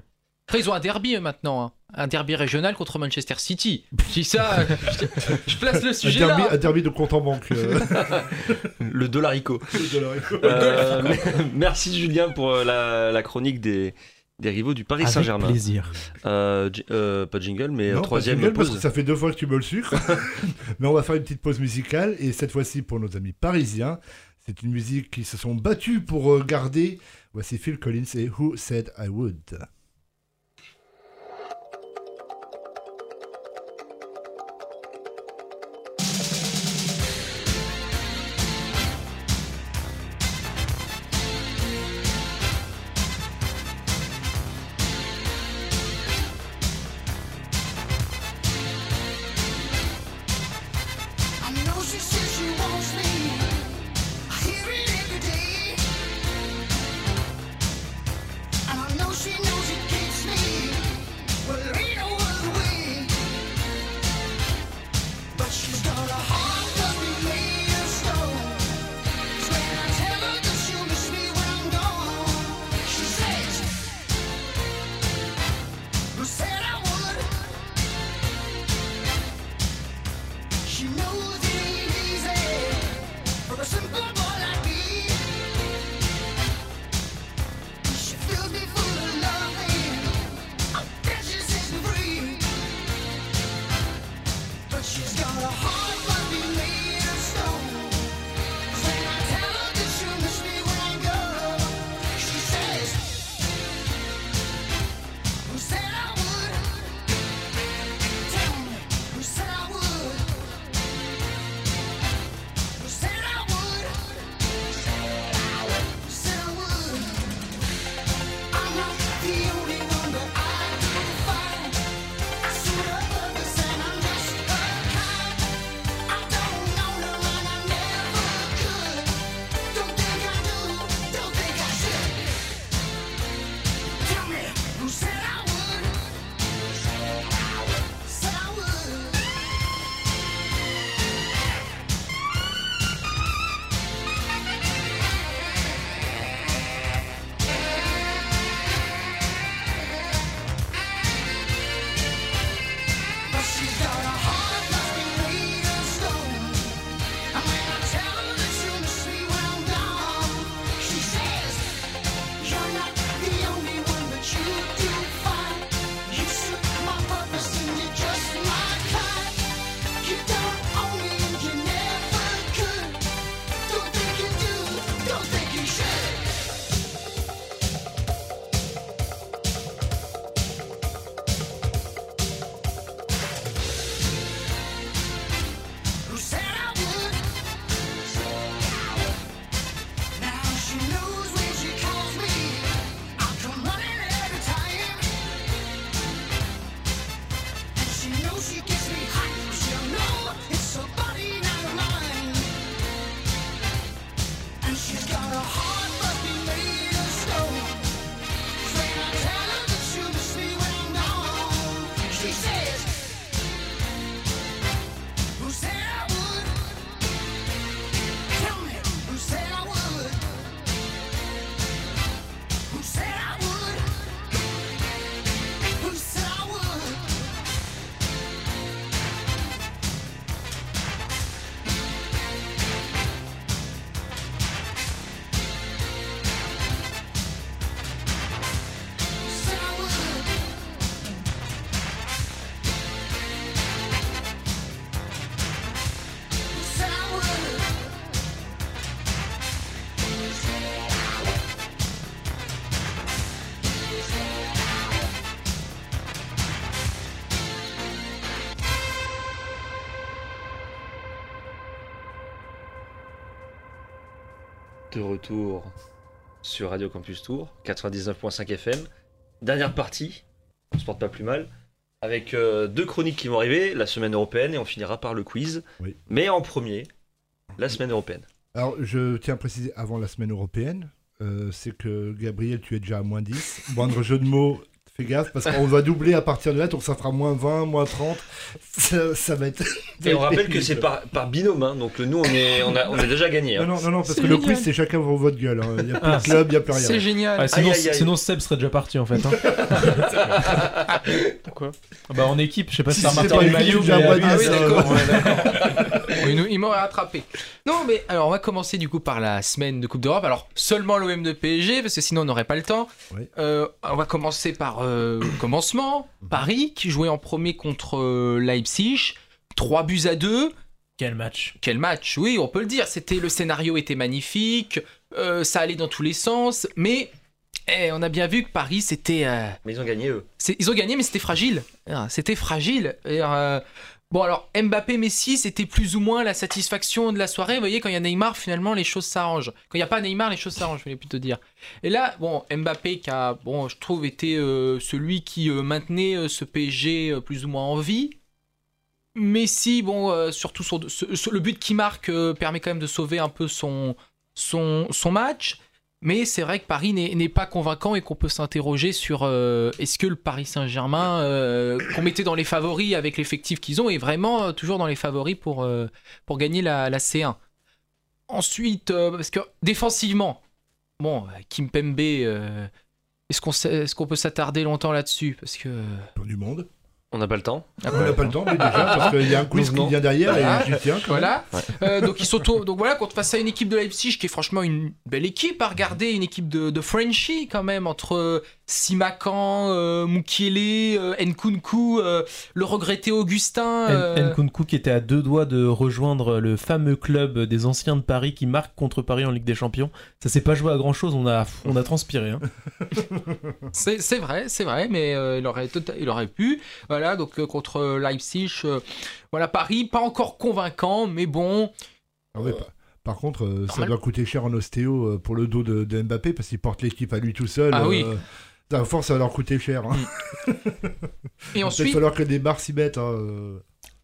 Après, ils ont un derby maintenant. hein. Un derby régional contre Manchester City. Je dis ça, je, je place le Un sujet derby, là. un derby de compte en banque. euh, Le dollarico. Euh, merci Julien pour la, la chronique des, des rivaux du Paris Avec Saint-Germain. plaisir. Euh, euh, pas de jingle, mais Non, pas de troisième jingle, parce pause. que ça fait deux fois que tu me le sucres. Mais on va faire une petite pause musicale et cette fois-ci pour nos amis parisiens. C'est une musique qui se sont battus pour euh, garder. Voici Phil Collins et Who Said I Would. Retour sur Radio Campus Tour, 99.5 FM. Dernière partie, on se porte pas plus mal, avec euh, deux chroniques qui vont arriver, la semaine européenne et on finira par le quiz. Oui. Mais en premier, la semaine européenne. Alors, je tiens à préciser avant la semaine européenne, euh, c'est que Gabriel, tu es déjà à moins 10. Moindre jeu de mots, fais gaffe, parce qu'on va doubler à partir de là, donc ça fera moins 20, moins 30. Ça, ça va être. Et on rappelle que c'est par, par binôme, hein, donc nous on est, on a, on a déjà gagné. hein. Non, non, non, non, parce que le quiz, c'est chacun pour votre gueule. hein. Il n'y a plus Ah, de club, il n'y a plus rien. C'est génial. Ah, sinon, Aïe, aïe, aïe. sinon Seb serait déjà parti en fait. hein. Pourquoi? Bah en équipe, je sais pas si Si c'est l'équipe, maillot. Ah oui, euh, d'accord. Oui, nous- il m'aurait rattrapé. Non, mais alors on va commencer du coup par la semaine de Coupe d'Europe. Alors seulement l'OM de PSG, parce que sinon on n'aurait pas le temps. Oui. Euh, on va commencer par euh, commencement. Paris qui jouait en premier contre euh, Leipzig. 3 buts à 2. Quel match Quel match, oui, on peut le dire. C'était le scénario était magnifique, euh, ça allait dans tous les sens, mais eh, on a bien vu que Paris c'était. euh, Mais ils ont gagné eux. c'est- ils ont gagné, mais c'était fragile. Ah, C'était fragile. Et, euh, bon, alors, Mbappé, Messi, c'était plus ou moins la satisfaction de la soirée. Vous voyez, quand il y a Neymar, finalement, les choses s'arrangent. Quand il n'y a pas Neymar, les choses s'arrangent, je voulais plutôt dire. Et là, bon, Mbappé, qui a, bon, je trouve, été euh, celui qui euh, maintenait euh, ce PSG euh, plus ou moins en vie. Messi, bon, surtout sur, le but qu'il marque permet quand même de sauver un peu son match. Mais c'est vrai que Paris n'est pas convaincant et qu'on peut s'interroger sur euh, est-ce que le Paris Saint-Germain, euh, qu'on mettait dans les favoris avec l'effectif qu'ils ont, est vraiment euh, toujours dans les favoris pour, gagner la, la C1. Ensuite, parce que défensivement, bon, Kim Pembe, est-ce qu'on sait- est-ce qu'on peut s'attarder longtemps là-dessus? Parce que. du monde. On n'a pas le temps. Ah, On n'a pas le temps, mais déjà, parce qu'il y a un quiz qui vient derrière et j'y tiens. quand même. Voilà. Euh, donc ils s'auto- donc voilà, quand face à une équipe de Leipzig qui est franchement une belle équipe à regarder, une équipe de, de Frenchie quand même entre Simakan, euh, Mukiele, euh, Nkunku, euh, le regretté Augustin. euh, Nkunku qui était à deux doigts de rejoindre le fameux club des anciens de Paris qui marque contre Paris en Ligue des Champions. Ça s'est pas joué à grand chose, on a, on a transpiré. hein. C'est c'est vrai, c'est vrai, mais euh, il, aurait tota- il aurait pu. Voilà, donc euh, contre Leipzig, euh, voilà, Paris, pas encore convaincant, mais bon. Ah ouais, par, contre, euh, ça doit coûter cher en ostéo euh, pour le dos de, de Mbappé parce qu'il porte l'équipe à lui tout seul. Ah oui. À force, ça va leur coûter cher. hein. Et Il va ensuite- peut-être falloir que des barres s'y mettent. hein, euh.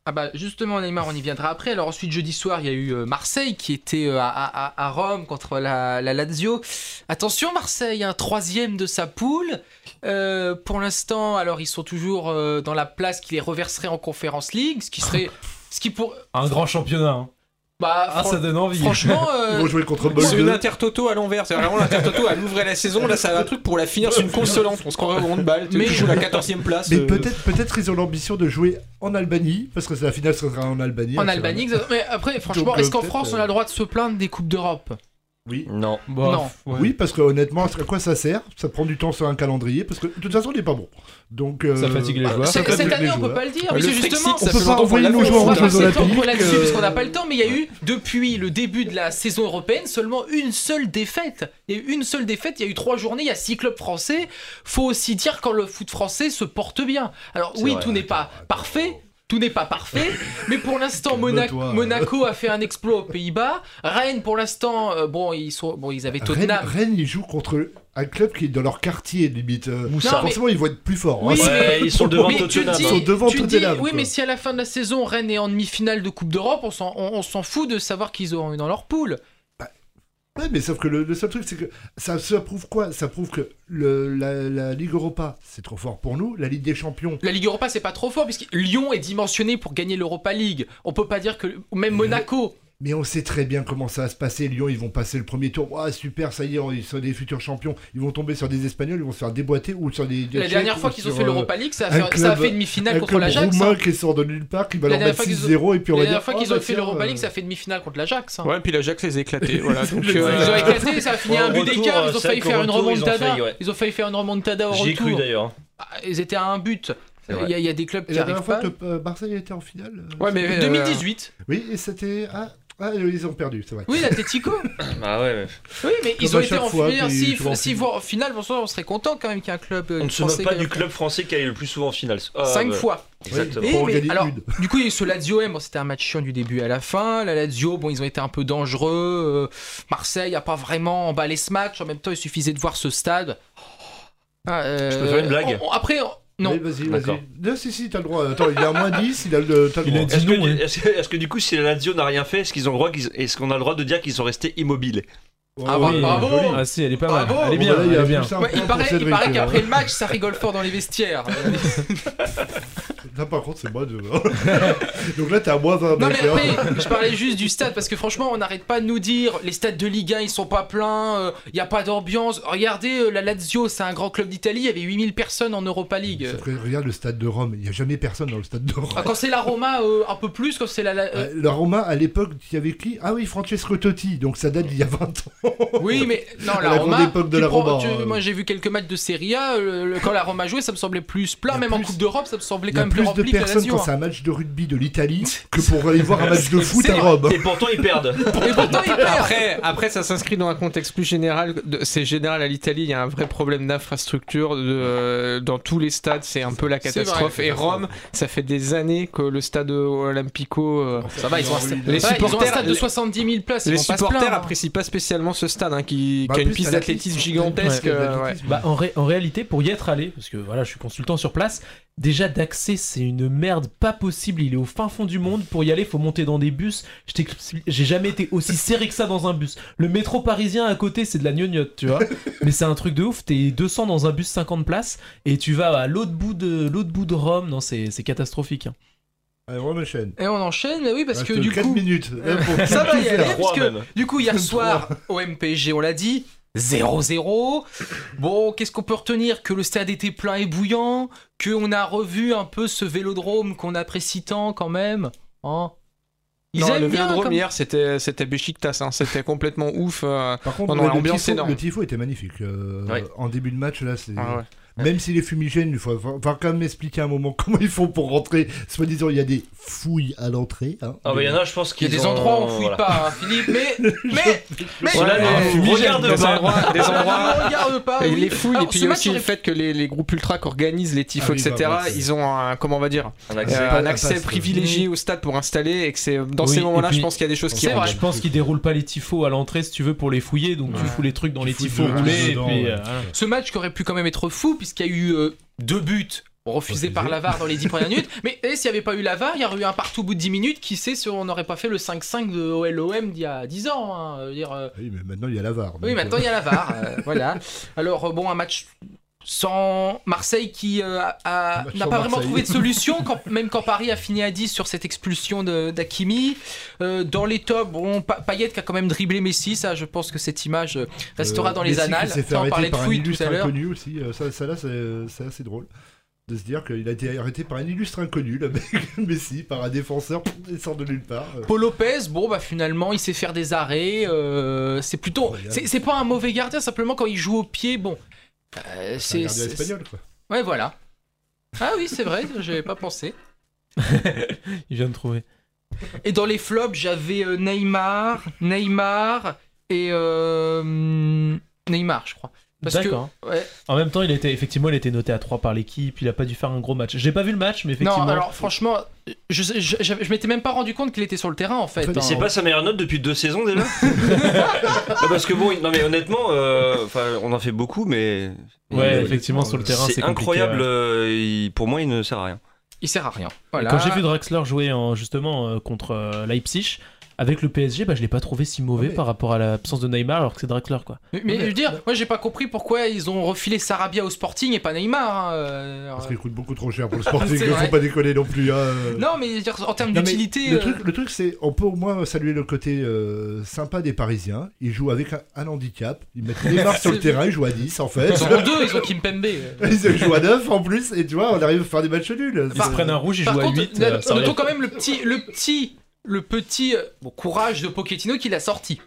Ah bah justement Neymar on y viendra après. Alors ensuite jeudi soir il y a eu euh, Marseille qui était euh, à, à- à Rome contre la, la Lazio. Attention Marseille, un troisième de sa poule. Euh, pour l'instant alors ils sont toujours dans la place qui les reverserait en Conférence League, ce qui serait... Ce qui pour... Un grand championnat. hein. Bah, Ah, ça donne envie. Franchement, euh, jouer contre C'est une intertoto à l'envers. C'est vraiment l'intertoto, elle ouvrait la saison, là ça va un truc pour la finir sur une consolante. On se croirait au handball. Tu Mais- joues la 14 e place. Mais euh, peut-être peut-être ils ont l'ambition de jouer en Albanie parce que la finale sera en Albanie. en hein, Albanie, mais après franchement, Donc, euh, est-ce qu'en France on euh, a le droit de se plaindre des Coupes d'Europe? Oui. Non. Bah, Non. ouais. Oui, parce que honnêtement, à quoi ça sert? Ça prend du temps sur un calendrier parce que de toute façon, on n'est pas bon. Donc euh, Ça fatigue les joueurs. ça Cette fatigue cette les année, on peut joueurs. pas le dire. Le mais justement. ça On fait peut pas envoyer nos joueurs aux Jeux Olympiques. là-dessus parce qu'on n'a pas le temps, mais il y a eu, depuis le début de la saison européenne, seulement une seule défaite. Il y a eu une seule défaite, il y a eu trois journées, il y a six clubs français. Faut aussi dire quand le foot français se porte bien. Alors oui, vrai. tout n'est pas parfait. Tout n'est pas parfait, mais pour l'instant. Monaco a fait un exploit aux Pays-Bas. Rennes, pour l'instant, euh, bon, ils sont, bon, ils avaient Rennes, Tottenham. Rennes, ils jouent contre un club qui est dans leur quartier, limite. euh, Moussa. Non, mais- Forcément, ils vont être plus forts. Oui, hein. Ouais, mais- ils sont devant mais tu Tottenham. dis- Ils sont devant tu dis- Tottenham, oui, mais si à la fin de la saison, Rennes est en demi-finale de Coupe d'Europe, on s'en on- on s'en fout de savoir qu'ils auront eu dans leur poule. Ouais, mais sauf que le, le seul truc, c'est que ça, ça prouve quoi? Ça prouve que le, la, la Ligue Europa, c'est trop fort pour nous. La Ligue des Champions, La Ligue Europa, c'est pas trop fort, puisque Lyon est dimensionné pour gagner l'Europa League. On peut pas dire que. Même Monaco. Mais on sait très bien comment ça va se passer. Lyon, ils vont passer le premier tour. Ouah, super, ça y est, ils sont des futurs champions. Ils vont tomber sur des Espagnols, ils vont se faire déboîter ou sur des. La Tchèques, dernière fois qu'ils ont fait euh, l'Europa League, ça a un fait, ça a club- fait demi-finale un contre club l'Ajax. roumain hein. qui sort de nulle part, qui va La leur dernière mettre fois qu'ils ont- 6-0 et puis on La dernière fois oh, qu'ils bah, ont fait tiens, l'Europa euh, League, ça a fait demi-finale contre l'Ajax. hein. Ouais, puis l'Ajax les a éclatés. Voilà, donc, Ils Ils euh, ont éclaté, ça a fini un but retour, d'écart, ils ont failli faire une retour, remontada. Ils ont failli faire une remontada au J'y ai cru retour. d'ailleurs. Ah, Ils étaient à un but. Il y, a- des clubs qui la dernière fois que euh, Marseille était en finale euh, Ouais, mais. euh, 2018. Oui, et c'était. Ah, ah, ils ont perdu, c'est vrai. Oui, l'Atletico. Bah ouais, mais Oui, mais ils ont été en fois, finale. Si, si en finale, bon, on serait content quand même qu'il y ait un club. euh, on ne se moque pas du club français qui a eu le plus souvent en finale. Ah, Cinq bah, fois. Exactement. Alors, du coup, il y a eu ce Lazio M, bon, c'était un match chiant du début à la fin. La Lazio, bon, ils ont été un peu dangereux. Euh, Marseille a pas vraiment emballé ce match. En même temps, il suffisait de voir ce stade. Ah, euh, Je peux faire une blague on- on- Après, on- non. Vas-y, vas-y. Non, si, si, t'as le droit. Attends, il est à moins 10, il a le, t'as le Il a droit. dit- Est-ce que, non, ouais. est-ce que- est-ce que du coup, si la Lazio n'a rien fait, est-ce qu'ils ont le droit qu'ils- est-ce qu'on a le droit de dire qu'ils sont restés immobiles? Ah, bah, bravo. joli. Ah si, elle est pas mal. Bravo. Elle est bien, bah là, il y a est bien. Ouais, paraît, il Cédric, paraît qu'après le match, ça rigole fort dans les vestiaires. Là, par contre, c'est moi. Donc là, t'es à moins 20 Non mais je parlais juste du stade parce que franchement, on n'arrête pas de nous dire les stades de Ligue 1 ils sont pas pleins, il y a pas d'ambiance. Regardez euh, la Lazio, c'est un grand club d'Italie, il y avait 8000 personnes en Europa League. Regarde le stade de Rome, il n'y a jamais personne dans le stade de Rome. Ah, quand c'est la Roma, euh, un peu plus, quand c'est la. la- euh, Euh, La Roma, à l'époque, il y avait qui? Ah oui, Francesco Totti, donc ça date d'il y a 20 ans. Oui, mais non, la, la grande Roma. époque de la prends- Roma, tu-. Moi j'ai vu quelques matchs de Serie A, euh, quand la Roma jouait, ça me semblait plus plein, même en Coupe d'Europe, ça me semblait quand même plus plus de personnes quand c'est un match de rugby de l'Italie que pour aller voir un match de foot à. Rome. Et pourtant, ils perdent. Et pourtant. Après, après, ça s'inscrit dans un contexte plus général. C'est général à l'Italie. Il y a un vrai problème d'infrastructure de- dans tous les stades. C'est un peu la catastrophe. Et Rome, ça fait des années que le stade Olimpico. euh, Ça va, ils ont Les ça va, ils ont un supporters- stade de 70 000 places. les supporters hein. apprécient pas spécialement ce stade hein, qui, Bah, qui a une piste d'athlétisme gigantesque. euh. Bah, en, ré- en réalité, pour y être allé, parce que voilà, je suis consultant sur place, déjà d'accès, c'est une merde pas possible. Il est au fin fond du monde. Pour y aller, faut monter dans des bus. J'ai jamais été aussi serré que ça dans un bus. Le métro parisien à côté, c'est de la gnognotte, tu vois. Mais c'est un truc de ouf. T'es 200 dans un bus 50 places et tu vas à l'autre bout de l'autre bout de Rome. Non, c'est catastrophique. hein. Allez, on enchaîne. Et on enchaîne, mais oui, parce que du 4 coup. minutes. Pour Ça va y aller, parce que même. du coup, hier soir, au MPG, on l'a dit, 0-0. Bon, qu'est-ce qu'on peut retenir? Que le stade était plein et bouillant, qu'on a revu un peu ce vélodrome qu'on apprécie tant quand même. Hein? Ils Non, le Vélodrome comme- hier, c'était c'était Besiktas, hein, c'était complètement ouf. euh, Par contre, le, tifo, énorme. le tifo était magnifique. euh, Ouais. En début de match, là, c'est. Ah ouais. Même s'il est fumigène, il faut faut quand même expliquer un moment comment ils font pour rentrer. Soi-disant, il y a des fouilles à l'entrée. hein. Ah bah il y en a, je pense Il y a des ont- endroits où on fouille voilà. pas, hein, Philippe, mais. Mais. mais Voilà, les- regarde des pas. endroits, des endroits Ne regarde pas. Et oui. les fouilles, Alors, et puis il y a aussi le fait que les, les groupes ultra qui organisent les tifos, Ah oui, etc., bah, ouais, c'est- ils ont un, comment on va dire, Un accès. euh, un accès privilégié au stade pour installer, et que c'est dans ces moments-là, je pense qu'il y a des choses qui C'est vrai. rentrent. Je pense qu'ils déroulent pas les tifos à l'entrée si tu veux pour les fouiller, donc tu fous les trucs dans les tifos roulés euh. Ce match qui aurait pu quand même être fou, puisqu'il y a eu euh, deux buts refusés par la VAR dans les 10 premières minutes. Mais et s'il n'y avait pas eu la VAR, il y aurait eu un partout au bout de 10 minutes. Qui sait si on n'aurait pas fait le 5-5 de OLOM d'il y a 10 ans hein, dire, euh, Oui, mais maintenant, il y a la VAR. Oui, maintenant euh, il y a la VAR. euh, voilà. Alors, bon, un match sans Marseille qui euh, n'a pas vraiment trouvé de solution, quand, même quand Paris a fini à 10 sur cette expulsion d'Akimi. Euh, dans les tops, bon, Pa- Payet qui a quand même dribblé Messi, ça, je pense que cette image restera euh, dans les Messi qui annales. fait Ça, on parlait de fouille tout à l'heure. inconnu aussi. Ça, ça là, c'est assez drôle. De se dire qu'il a été arrêté par un illustre inconnu, le mec, Messi, par un défenseur, il sort de nulle part. Paul Lopez, bon bah finalement il sait faire des arrêts. euh, c'est plutôt, c'est pas un mauvais gardien, simplement quand il joue au pied, bon. Euh, C'est espagnol, quoi. Ouais voilà. Ah oui c'est vrai, j'avais pas pensé. Il vient de trouver. Et dans les flops j'avais euh, Neymar, Neymar et euh, Neymar je crois. Parce que D'accord. ouais. En même temps, il était effectivement, il était noté à 3 par l'équipe. Il a pas dû faire un gros match. J'ai pas vu le match, mais effectivement. Non alors franchement, je, je, je, je m'étais même pas rendu compte qu'il était sur le terrain en fait. En fait, hein. C'est pas sa meilleure note depuis deux saisons déjà Non, Parce que bon, non mais honnêtement, euh, enfin, on en fait beaucoup, mais. Ouais, mais- effectivement, sur le terrain, c'est incroyable, ouais. euh, il- pour moi, il ne sert à rien. Il sert à rien. Voilà. Quand j'ai vu Draxler jouer en, justement euh, contre euh, Leipzig avec le PSG, bah, je l'ai pas trouvé si mauvais Ah, mais- par rapport à l'absence de Neymar alors que c'est Draxler quoi. Mais, mais je veux dire, moi j'ai pas compris pourquoi ils ont refilé Sarabia au Sporting et pas Neymar. hein, euh, Parce qu'il coûte beaucoup trop cher pour le sporting, il faut pas déconner non plus. hein. Non, mais je veux dire, en termes d'utilité. Le euh, truc, le truc c'est, on peut au moins saluer le côté euh, sympa des Parisiens. Ils jouent avec un, un handicap. Ils mettent Neymar sur le terrain, ils jouent à 10 en fait. Ils ont deux, ils ont Kimpembe. Ils jouent à 9 en plus, et tu vois, on arrive à faire des matchs nuls. Ils se prennent un rouge, ils jouent à contre, 8. notons euh, quand même le petit, le petit, le petit euh, bon, courage de Pochettino qui l'a sorti.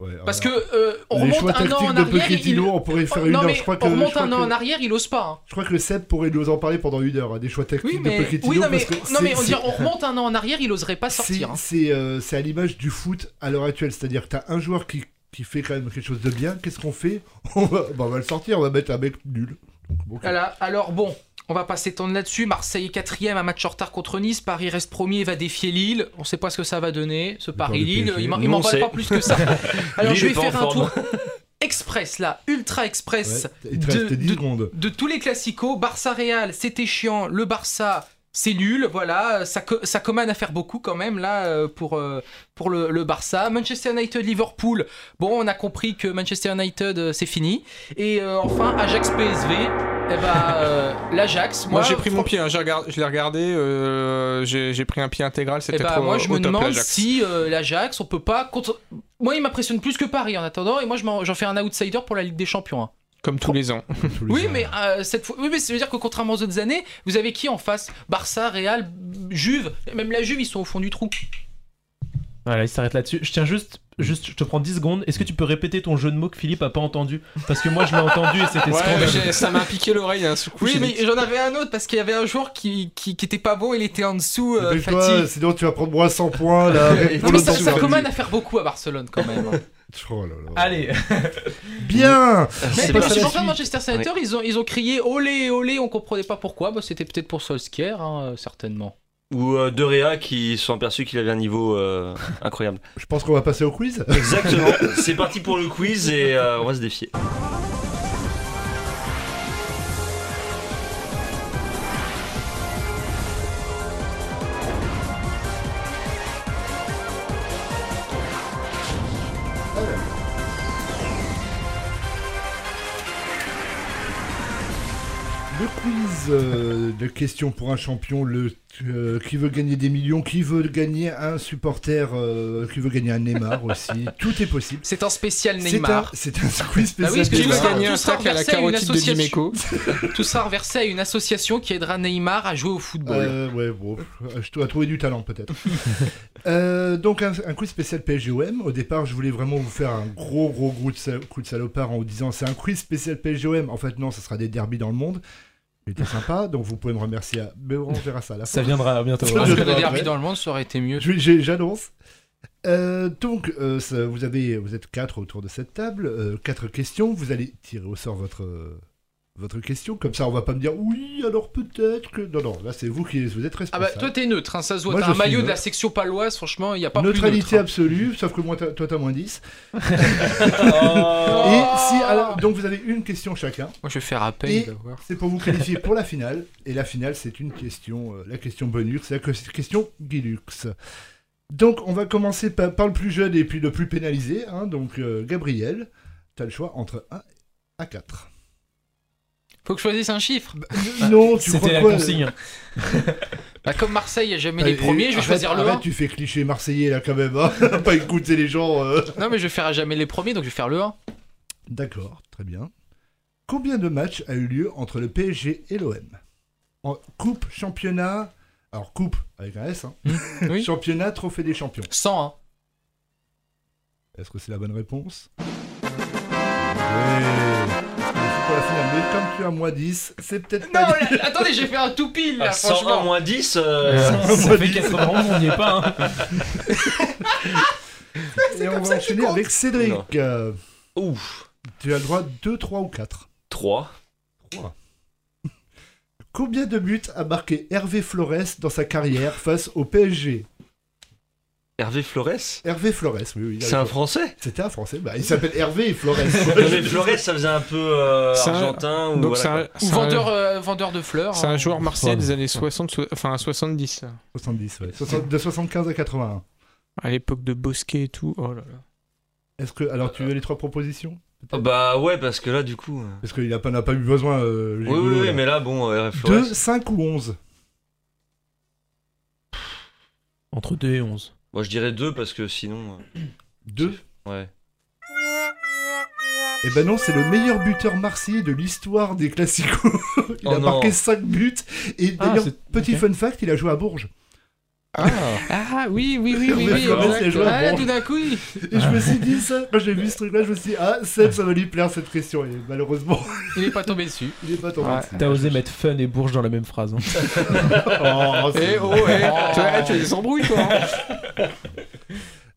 Ouais, Parce alors, que euh, on remonte choix un an en arrière. Il- on pourrait faire une non, heure. mais Je crois que, on remonte un an que- en arrière, il ose pas. hein. je crois que Seb pourrait nous en parler pendant une heure, hein, des choix tactiques Oui, mais, de Pochettino. oui, non, mais, parce que non, mais on, dirait, on remonte un an en arrière, il oserait pas C'est sortir. hein. c'est, euh, c'est à l'image du foot à l'heure actuelle, c'est-à-dire que t'as un joueur qui, qui fait quand même quelque chose de bien, qu'est-ce qu'on fait? On va, bah, on va le sortir, on va mettre un mec nul. Donc, bon, Voilà, alors bon, on va pas s'étendre là-dessus. Marseille est quatrième, un match en retard contre Nice. Paris reste premier et va défier Lille. On sait pas ce que ça va donner, ce Paris-Lille. Il m'en- parle pas plus que ça. Alors Lille je vais faire un forme. tour express là, ultra express. ouais, il te reste 10 secondes. de tous les classicos, Barça-Real, c'était chiant. Le Barça, c'est nul. Voilà, ça, ça commande à faire beaucoup quand même là euh, pour, euh, pour le, le Barça. Manchester United-Liverpool, bon, on a compris que Manchester United, euh, c'est fini. Et euh, enfin, Ajax-PSV, eh ben, euh, l'Ajax. Moi, j'ai pris mon pied, hein, j'ai regard- je l'ai regardé, euh, j'ai j'ai pris un pied intégral, Eh c'était ben, trop moi, je au me top, demande l'Ajax. si euh, l'Ajax, on peut pas. Contre... Moi, il m'impressionne plus que Paris en attendant, et moi, je m'en- j'en fais un outsider pour la Ligue des Champions. hein. Comme tous les ans. tous les Oui, ans. mais euh, cette fois, oui, mais ça veut dire que contrairement aux autres années, vous avez qui en face? Barça, Real, Juve. Même la Juve, ils sont au fond du trou. Voilà, il s'arrête là-dessus. Je tiens juste, juste, je te prends 10 secondes. Est-ce que tu peux répéter ton jeu de mots que Philippe a pas entendu? Parce que moi je l'ai entendu et c'était Ouais, ça m'a piqué l'oreille un coup. Oui, mais j'en avais un autre parce qu'il y avait un joueur qui, qui, qui était pas bon, il était en dessous. euh, fatigue. sinon tu vas prendre moins 100 points là. Non, mais ça, ça de commande à faire beaucoup à Barcelone quand même. Oh là là. Allez, Bien Mais C'est les supporters de Manchester United, ils, ont, ils ont crié olé, olé, on comprenait pas pourquoi. Bah, C'était peut-être pour Solskjaer, hein, certainement. Ou euh, De Réa qui se sont aperçus qu'il avait un niveau euh, incroyable. Je pense qu'on va passer au quiz. Exactement. C'est parti pour le quiz et euh, on va se défier. Euh, de questions pour un champion, le euh, qui veut gagner des millions, qui veut gagner un supporter, euh, qui veut gagner un Neymar aussi. Tout est possible. C'est un spécial C'est Neymar. un, c'est un quiz Ah spécial. oui, parce que Qui tout veut sera- gagner tout un sac à la carotide de association- Dimeco Tout sera reversé à une association qui aidera Neymar à jouer au football. Euh, ouais, bon, je dois trouver du talent peut-être. Euh, donc un, un quiz spécial PSGOM. Au départ, je voulais vraiment vous faire un gros gros coup de, sal- coup de salopard en vous disant c'est un quiz spécial PSGOM. En fait non, ce sera des derbies dans le monde. C'était sympa, donc vous pouvez me remercier. À... Mais on verra ça à la Ça viendra bientôt. Parce que derby dans le monde, ça aurait été mieux. J'annonce. Euh, donc, euh, ça- vous, avez, vous êtes quatre autour de cette table, euh, quatre questions. Vous allez tirer au sort votre, euh, votre question. Comme ça, on va pas me dire oui, alors peut-être que. Non, non, là, c'est vous qui vous êtes Ah responsable. bah toi t'es neutre, hein, ça se voit. Moi, T'as un maillot de la section paloise, franchement, il n'y a pas plus Neutralité neutre, hein. absolue, sauf que moi, t'as- toi, t'as moins 10. Oh. Et si, alors, donc, vous avez une question chacun. Moi je vais faire appel d'avoir. c'est pour vous qualifier pour la finale. Et la finale, c'est une question, euh, la question bonus, c'est la que- question Guilux. Donc, on va commencer par, par le plus jeune et puis le plus pénalisé. hein. donc, euh, Gabriel, tu as le choix entre 1 à 4. Faut que je choisisse un chiffre. non, tu crois C'était la quoi consigne. Bah, comme Marseille, a jamais les premiers, je vais choisir le arrête, 1. tu fais cliché marseillais là quand même, hein. pas écouter les gens. euh. Non, mais je vais faire à jamais les premiers, donc je vais faire le 1. D'accord, très bien. Combien de matchs a eu lieu entre le PSG et l'OM En coupe, championnat, alors coupe avec un S, hein. Oui. championnat, trophée des champions. 101. Est-ce que c'est la bonne réponse? Oui. Pour la finale, mais comme tu as moins 10, c'est peut-être Non, pas là, attendez, j'ai fait un tout pile là, Ah, 101 franchement. moins 10, euh, Euh, Moi, ça fait dis- 91, on n'y est pas. hein. Et on va enchaîner avec Cédric. Non. Euh, Ouf. tu as le droit de 2, 3 ou 4 3. 3. Combien de buts a marqué Hervé Flores dans sa carrière face au PSG Hervé Flores Hervé Flores, oui, oui. C'est un français C'était un français. Bah, il s'appelle Hervé Flores. Hervé Flores, ça faisait un peu euh, un- argentin ou Donc voilà, un. Ou vendeur, euh, vendeur de fleurs. c'est hein. un joueur marseillais des années 60, so- enfin 70. 70, ouais. Soixante- de 75 à 81. À l'époque de Bosquet et tout. Oh là là. Est-ce que. Alors, tu veux les trois propositions Ah Bah ouais, parce que là, du coup. euh, Parce qu'il n'a pas, n'a pas eu besoin. euh, Oui, oui, mais là, bon, euh, Hervé Flores. 2, 5 ou 11 Entre 2 et 11. Moi, je dirais 2 parce que sinon. 2 euh, Ouais. Eh ben non, c'est le meilleur buteur marseillais de l'histoire des classicos. il Oh a non. marqué 5 buts. Et Ah, d'ailleurs, c'est- petit ok. fun fact, il a joué à Bourges. Ah oui, oui, oui, oui, oui. Exact. à Ah, tout d'un coup, Et je me suis dit ça, quand j'ai vu ce truc-là, je me suis dit, ah, Seb, ça va lui plaire cette question. Et malheureusement, il est pas tombé dessus. il est pas tombé dessus. T'as osé mettre fun et bourge dans la même phrase. hein. Oh, Eh oh, eh, tu vois, tu as des embrouilles toi. hein.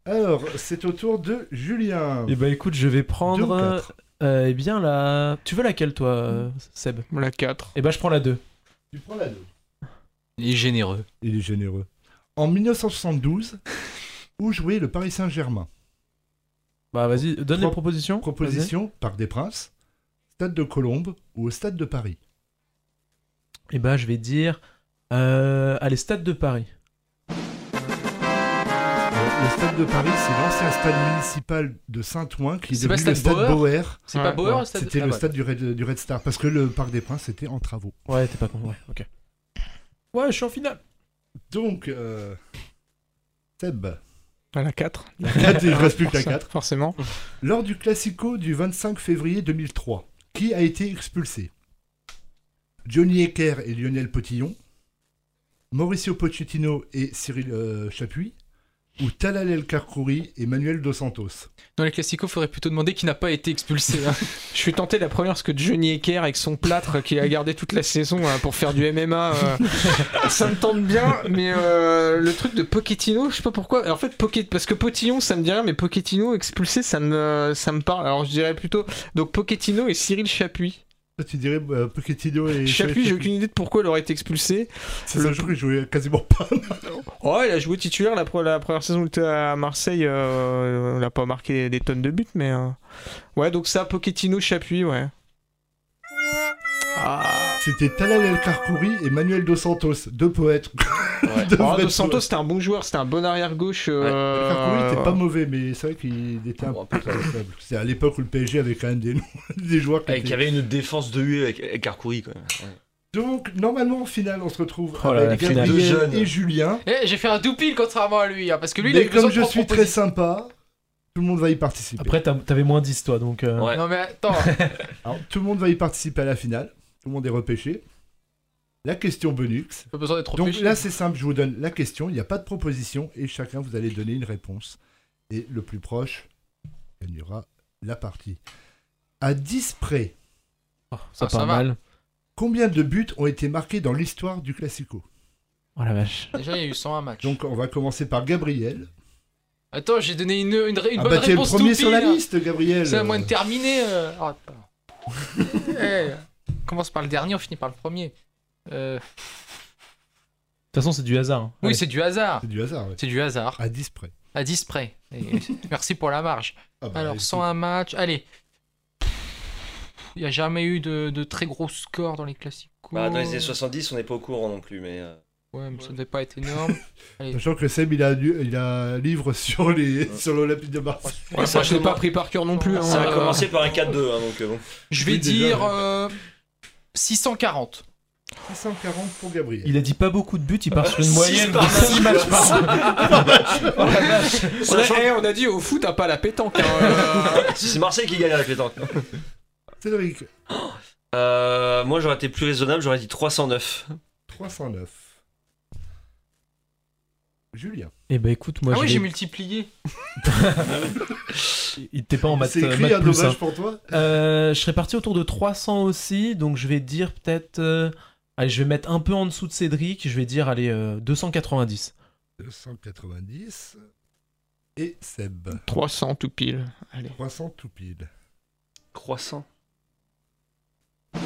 Alors, c'est au tour de Julien. Eh bah écoute, je vais prendre. euh, eh bien la. Tu veux laquelle toi, Seb? La 4. Eh bah je prends la 2. Tu prends la 2. Il est généreux. Il est généreux. En 1972, où jouait le Paris Saint-Germain Bah vas-y, donne les propositions. Proposition Parc des Princes, Stade de Colombes ou au Stade de Paris Et bah je vais dire. Euh, allez, Stade de Paris. Le Stade de Paris, c'est l'ancien stade municipal de Saint-Ouen qui est devenu le Stade Bauer Bauer. C'est Ouais, pas Bauer Ouais, le stade C'était Ah, le ouais. stade du Red, du Red Star parce que le Parc des Princes était en travaux. Ouais, t'es pas con. Ouais, ok. Ouais, je suis en finale. Donc, euh, Seb, À la 4. la 4, il ne reste plus que la 4. Forcément. Lors du Classico du 25 février 2003, qui a été expulsé? Johnny Ecker et Lionel Potillon Mauricio Pochettino et Cyril euh, Chapuis ou Talal El Karkouri et Manuel Dos Santos Dans les classicos, faudrait plutôt demander qui n'a pas été expulsé. hein. Je suis tenté la première parce que Johnny Ecker avec son plâtre qu'il a gardé toute la saison hein, pour faire du MMA, euh, ça me tente bien. Mais euh, le truc de Pochettino, je sais pas pourquoi. En fait, Pocket, parce que Potillon, ça me dit rien, mais Pochettino expulsé, ça me, ça me parle. Alors je dirais plutôt donc Pochettino et Cyril Chapuis. Tu dirais euh, Pochettino et Chapuis, j'ai aucune idée de pourquoi il aurait été expulsé. C'est le jour il jouait quasiment pas. Oh, il a joué titulaire la, pre- la première saison où il était à Marseille. euh, il a pas marqué des tonnes de buts, mais. euh, Ouais, donc ça, Pochettino, Chapuis, ouais. C'était Talal El Karkouri et Manuel Dos Santos, deux poètes. Deux Oh, Dos Santos, c'était un bon joueur, c'était un bon arrière-gauche. El euh, Karkouri était pas mauvais, mais c'est vrai qu'il était un peu faible. C'est à l'époque où le PSG avait quand même des, des joueurs qui Et qu'il y étaient- avait une défense de huée avec, avec Karkouri quand même. Ouais. Donc, normalement, en finale, on se retrouve Oh là, avec Gabriel jeunes. et Julien. Eh, j'ai fait un doupil contrairement à lui, hein, parce que lui, il a Mais besoin comme je suis très sympa, tout le monde va y participer. Après, t'as- t'avais moins 10 toi, donc. euh, Ouais. Non mais attends, Alors, tout le monde va y participer à la finale. Tout le monde est repêché. La question bonus. pas besoin d'être Donc là, c'est simple, je vous donne la question, il n'y a pas de proposition et chacun, vous allez donner une réponse. Et le plus proche gagnera la partie. À 10 près, oh, ça Ah, ça va. mal. combien de buts ont été marqués dans l'histoire du Classico Oh la vache. Déjà, il y a eu 101 matchs. Donc on va commencer par Gabriel. Attends, j'ai donné une, une, une ah bonne bah t'es le réponse premier sur la là. liste, Gabriel. C'est à moi de terminer. euh. Oh. On commence par le dernier, on finit par le premier. Euh, De toute façon, c'est du hasard. hein. Oui, c'est du hasard. C'est du hasard, ouais. C'est du hasard. À 10 près. À 10 près. Et merci pour la marge. Ah bah, Alors, écoute, 101 matchs. Allez. Il n'y a jamais eu de, de très gros scores dans les classiques. Bah, dans les années 70, on n'est pas au courant non plus, mais. euh, Ouais, mais ça ne devait pas être énorme. Sachant que Seb, il a, lu- il a un livre sur les sur l'Olympique de Marseille. Ouais, ça, je l'ai pas pris par cœur non plus. hein. Ça a Euh, commencé par un 4-2, hein, donc bon. Je vais Oui, dire euh, 640. 640 pour Gabriel. Il a dit pas beaucoup de buts, il part sur une moyenne de par 6 matchs par On a, eh, on a dit au foot, t'as pas la pétanque. hein, euh. C'est Marseille qui gagne à la pétanque. Cédric, Euh, moi, j'aurais été plus raisonnable, j'aurais dit 309. 309. Julien. Eh ben écoute, moi ah oui, j'ai multiplié. il était pas en maths, C'est écrit maths un plus, dommage hein. pour toi Euh, je serais parti autour de 300 aussi, donc je vais dire peut-être. euh, Allez, je vais mettre un peu en dessous de Cédric, je vais dire, allez, euh, 290. 290. Et Seb. 300 tout pile. Allez. 300 tout pile. Croissant. Oh,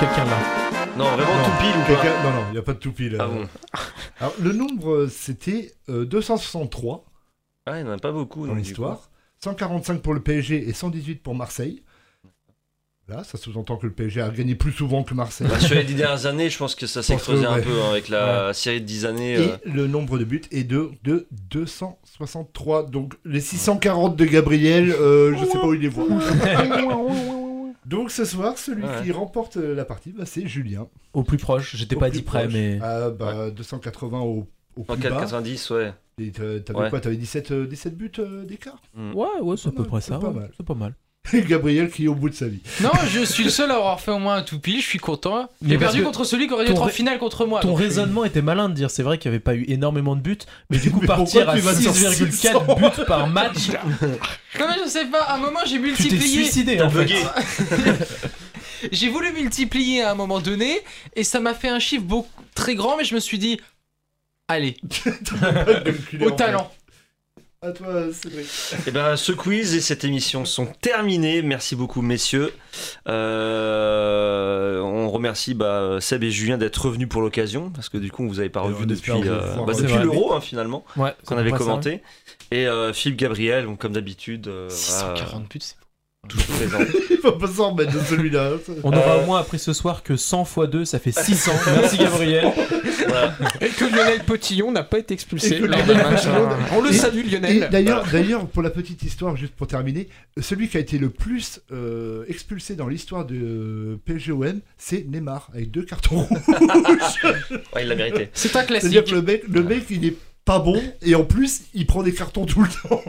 Quelqu'un là. Non, vraiment Non, tout pile ou pas Non, non, il n'y a pas de tout pile. Ah euh. bon Alors, le nombre, euh, c'était euh, 263 Ah, il n'y en a pas beaucoup dans donc, l'histoire. 145 pour le PSG et 118 pour Marseille. Là, ça sous-entend que le PSG a gagné plus souvent que. Marseille. Bah, sur les dix dernières années, je pense que ça s'est creusé un ouais. peu hein, avec la série de 10 années. Et euh. le nombre de buts est de, de 263. Donc les 640 de Gabriel, euh, je sais pas où il les voit. Donc ce soir, celui Ouais. qui remporte euh, la partie, bah, c'est Julien. Au plus proche, j'étais pas dit près, mais. Ah, bah, 280 au, au En plus bas. 4,90, ouais. Et t'avais Ouais. quoi? T'avais 17, euh, 17 buts euh, d'écart? Ouais, ouais, c'est à Pas peu près c'est ça. pas ouais, mal. C'est pas mal. Et Gabriel qui est au bout de sa vie. Non, je suis le seul à avoir fait au moins un tout pile, je suis content. J'ai perdu contre celui qui aurait dû être en finale contre moi. Ton donc raisonnement était malin de dire, c'est vrai qu'il n'y avait pas eu énormément de buts, mais du coup Mais partir à tu vas sur 6,4 buts par match, Non mais je sais pas, à un moment j'ai tu t'es multiplié. suicidé T'as en fait. bugué. J'ai voulu multiplier à un moment donné et ça m'a fait un chiffre très grand, mais je me suis dit, allez, au en talent. À toi, Cédric. Eh ben, ce quiz et cette émission sont terminés. Merci beaucoup, messieurs. Euh, on remercie bah, Seb et Julien d'être revenus pour l'occasion, parce que du coup, on vous avez pas revu depuis, euh, bah, depuis l'Euro, hein, finalement, Ouais, qu'on avait ça. commenté. Et euh, Philippe Gabriel, donc, comme d'habitude, euh, voilà, 640 buts, c'est toujours présent. Il faut pas s'en remettre de celui-là. On aura Euh, au moins appris ce soir que 100 x 2, ça fait 600. Merci Gabriel. Voilà. Et que Lionel Petillon n'a pas été expulsé Lionel. On le Et- salue, Lionel. d'ailleurs, d'ailleurs, pour la petite histoire, juste pour terminer, celui qui a été le plus euh, expulsé dans l'histoire de PSGOM, c'est Neymar, avec deux cartons rouges. Ouais, il l'a mérité. C'est un C'est-à-dire classique. que le mec, le mec, il est pas bon, et en plus, il prend des cartons tout le temps.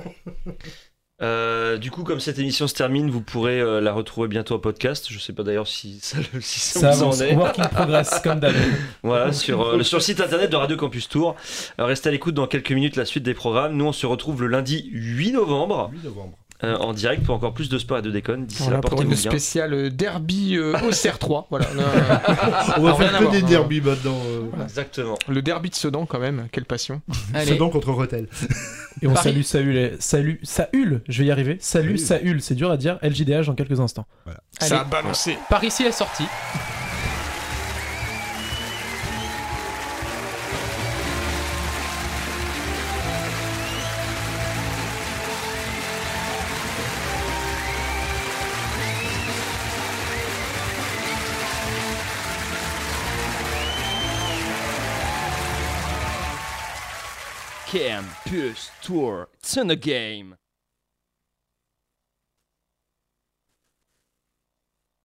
Euh, du coup, comme cette émission se termine, vous pourrez euh, la retrouver bientôt en podcast. Je sais pas d'ailleurs si ça, si ça Ça vous avance. en est. Work in progress, comme d'hab. Voilà, sur, euh, le- sur le site internet de Radio Campus Tour. Restez à l'écoute dans quelques minutes la suite des programmes. Nous, on se retrouve le lundi 8 novembre 8 novembre. Euh, en direct pour encore plus de sport et de déconne. D'ici Voilà là, pour portez-vous une bien. spéciale euh, derby euh, au CR3. Voilà. On va faire que des derbies maintenant. euh, Exactement. Le derby de Sedan, quand même, quelle passion. Allez. Sedan contre Rotel. Et on Paris. salue Saül, et- salut, Saül, je vais y arriver. Salut, Saül, c'est dur à dire. LJDH dans quelques instants. Ça a balancé. Par ici la sortie. Campus Tour, it's in the game.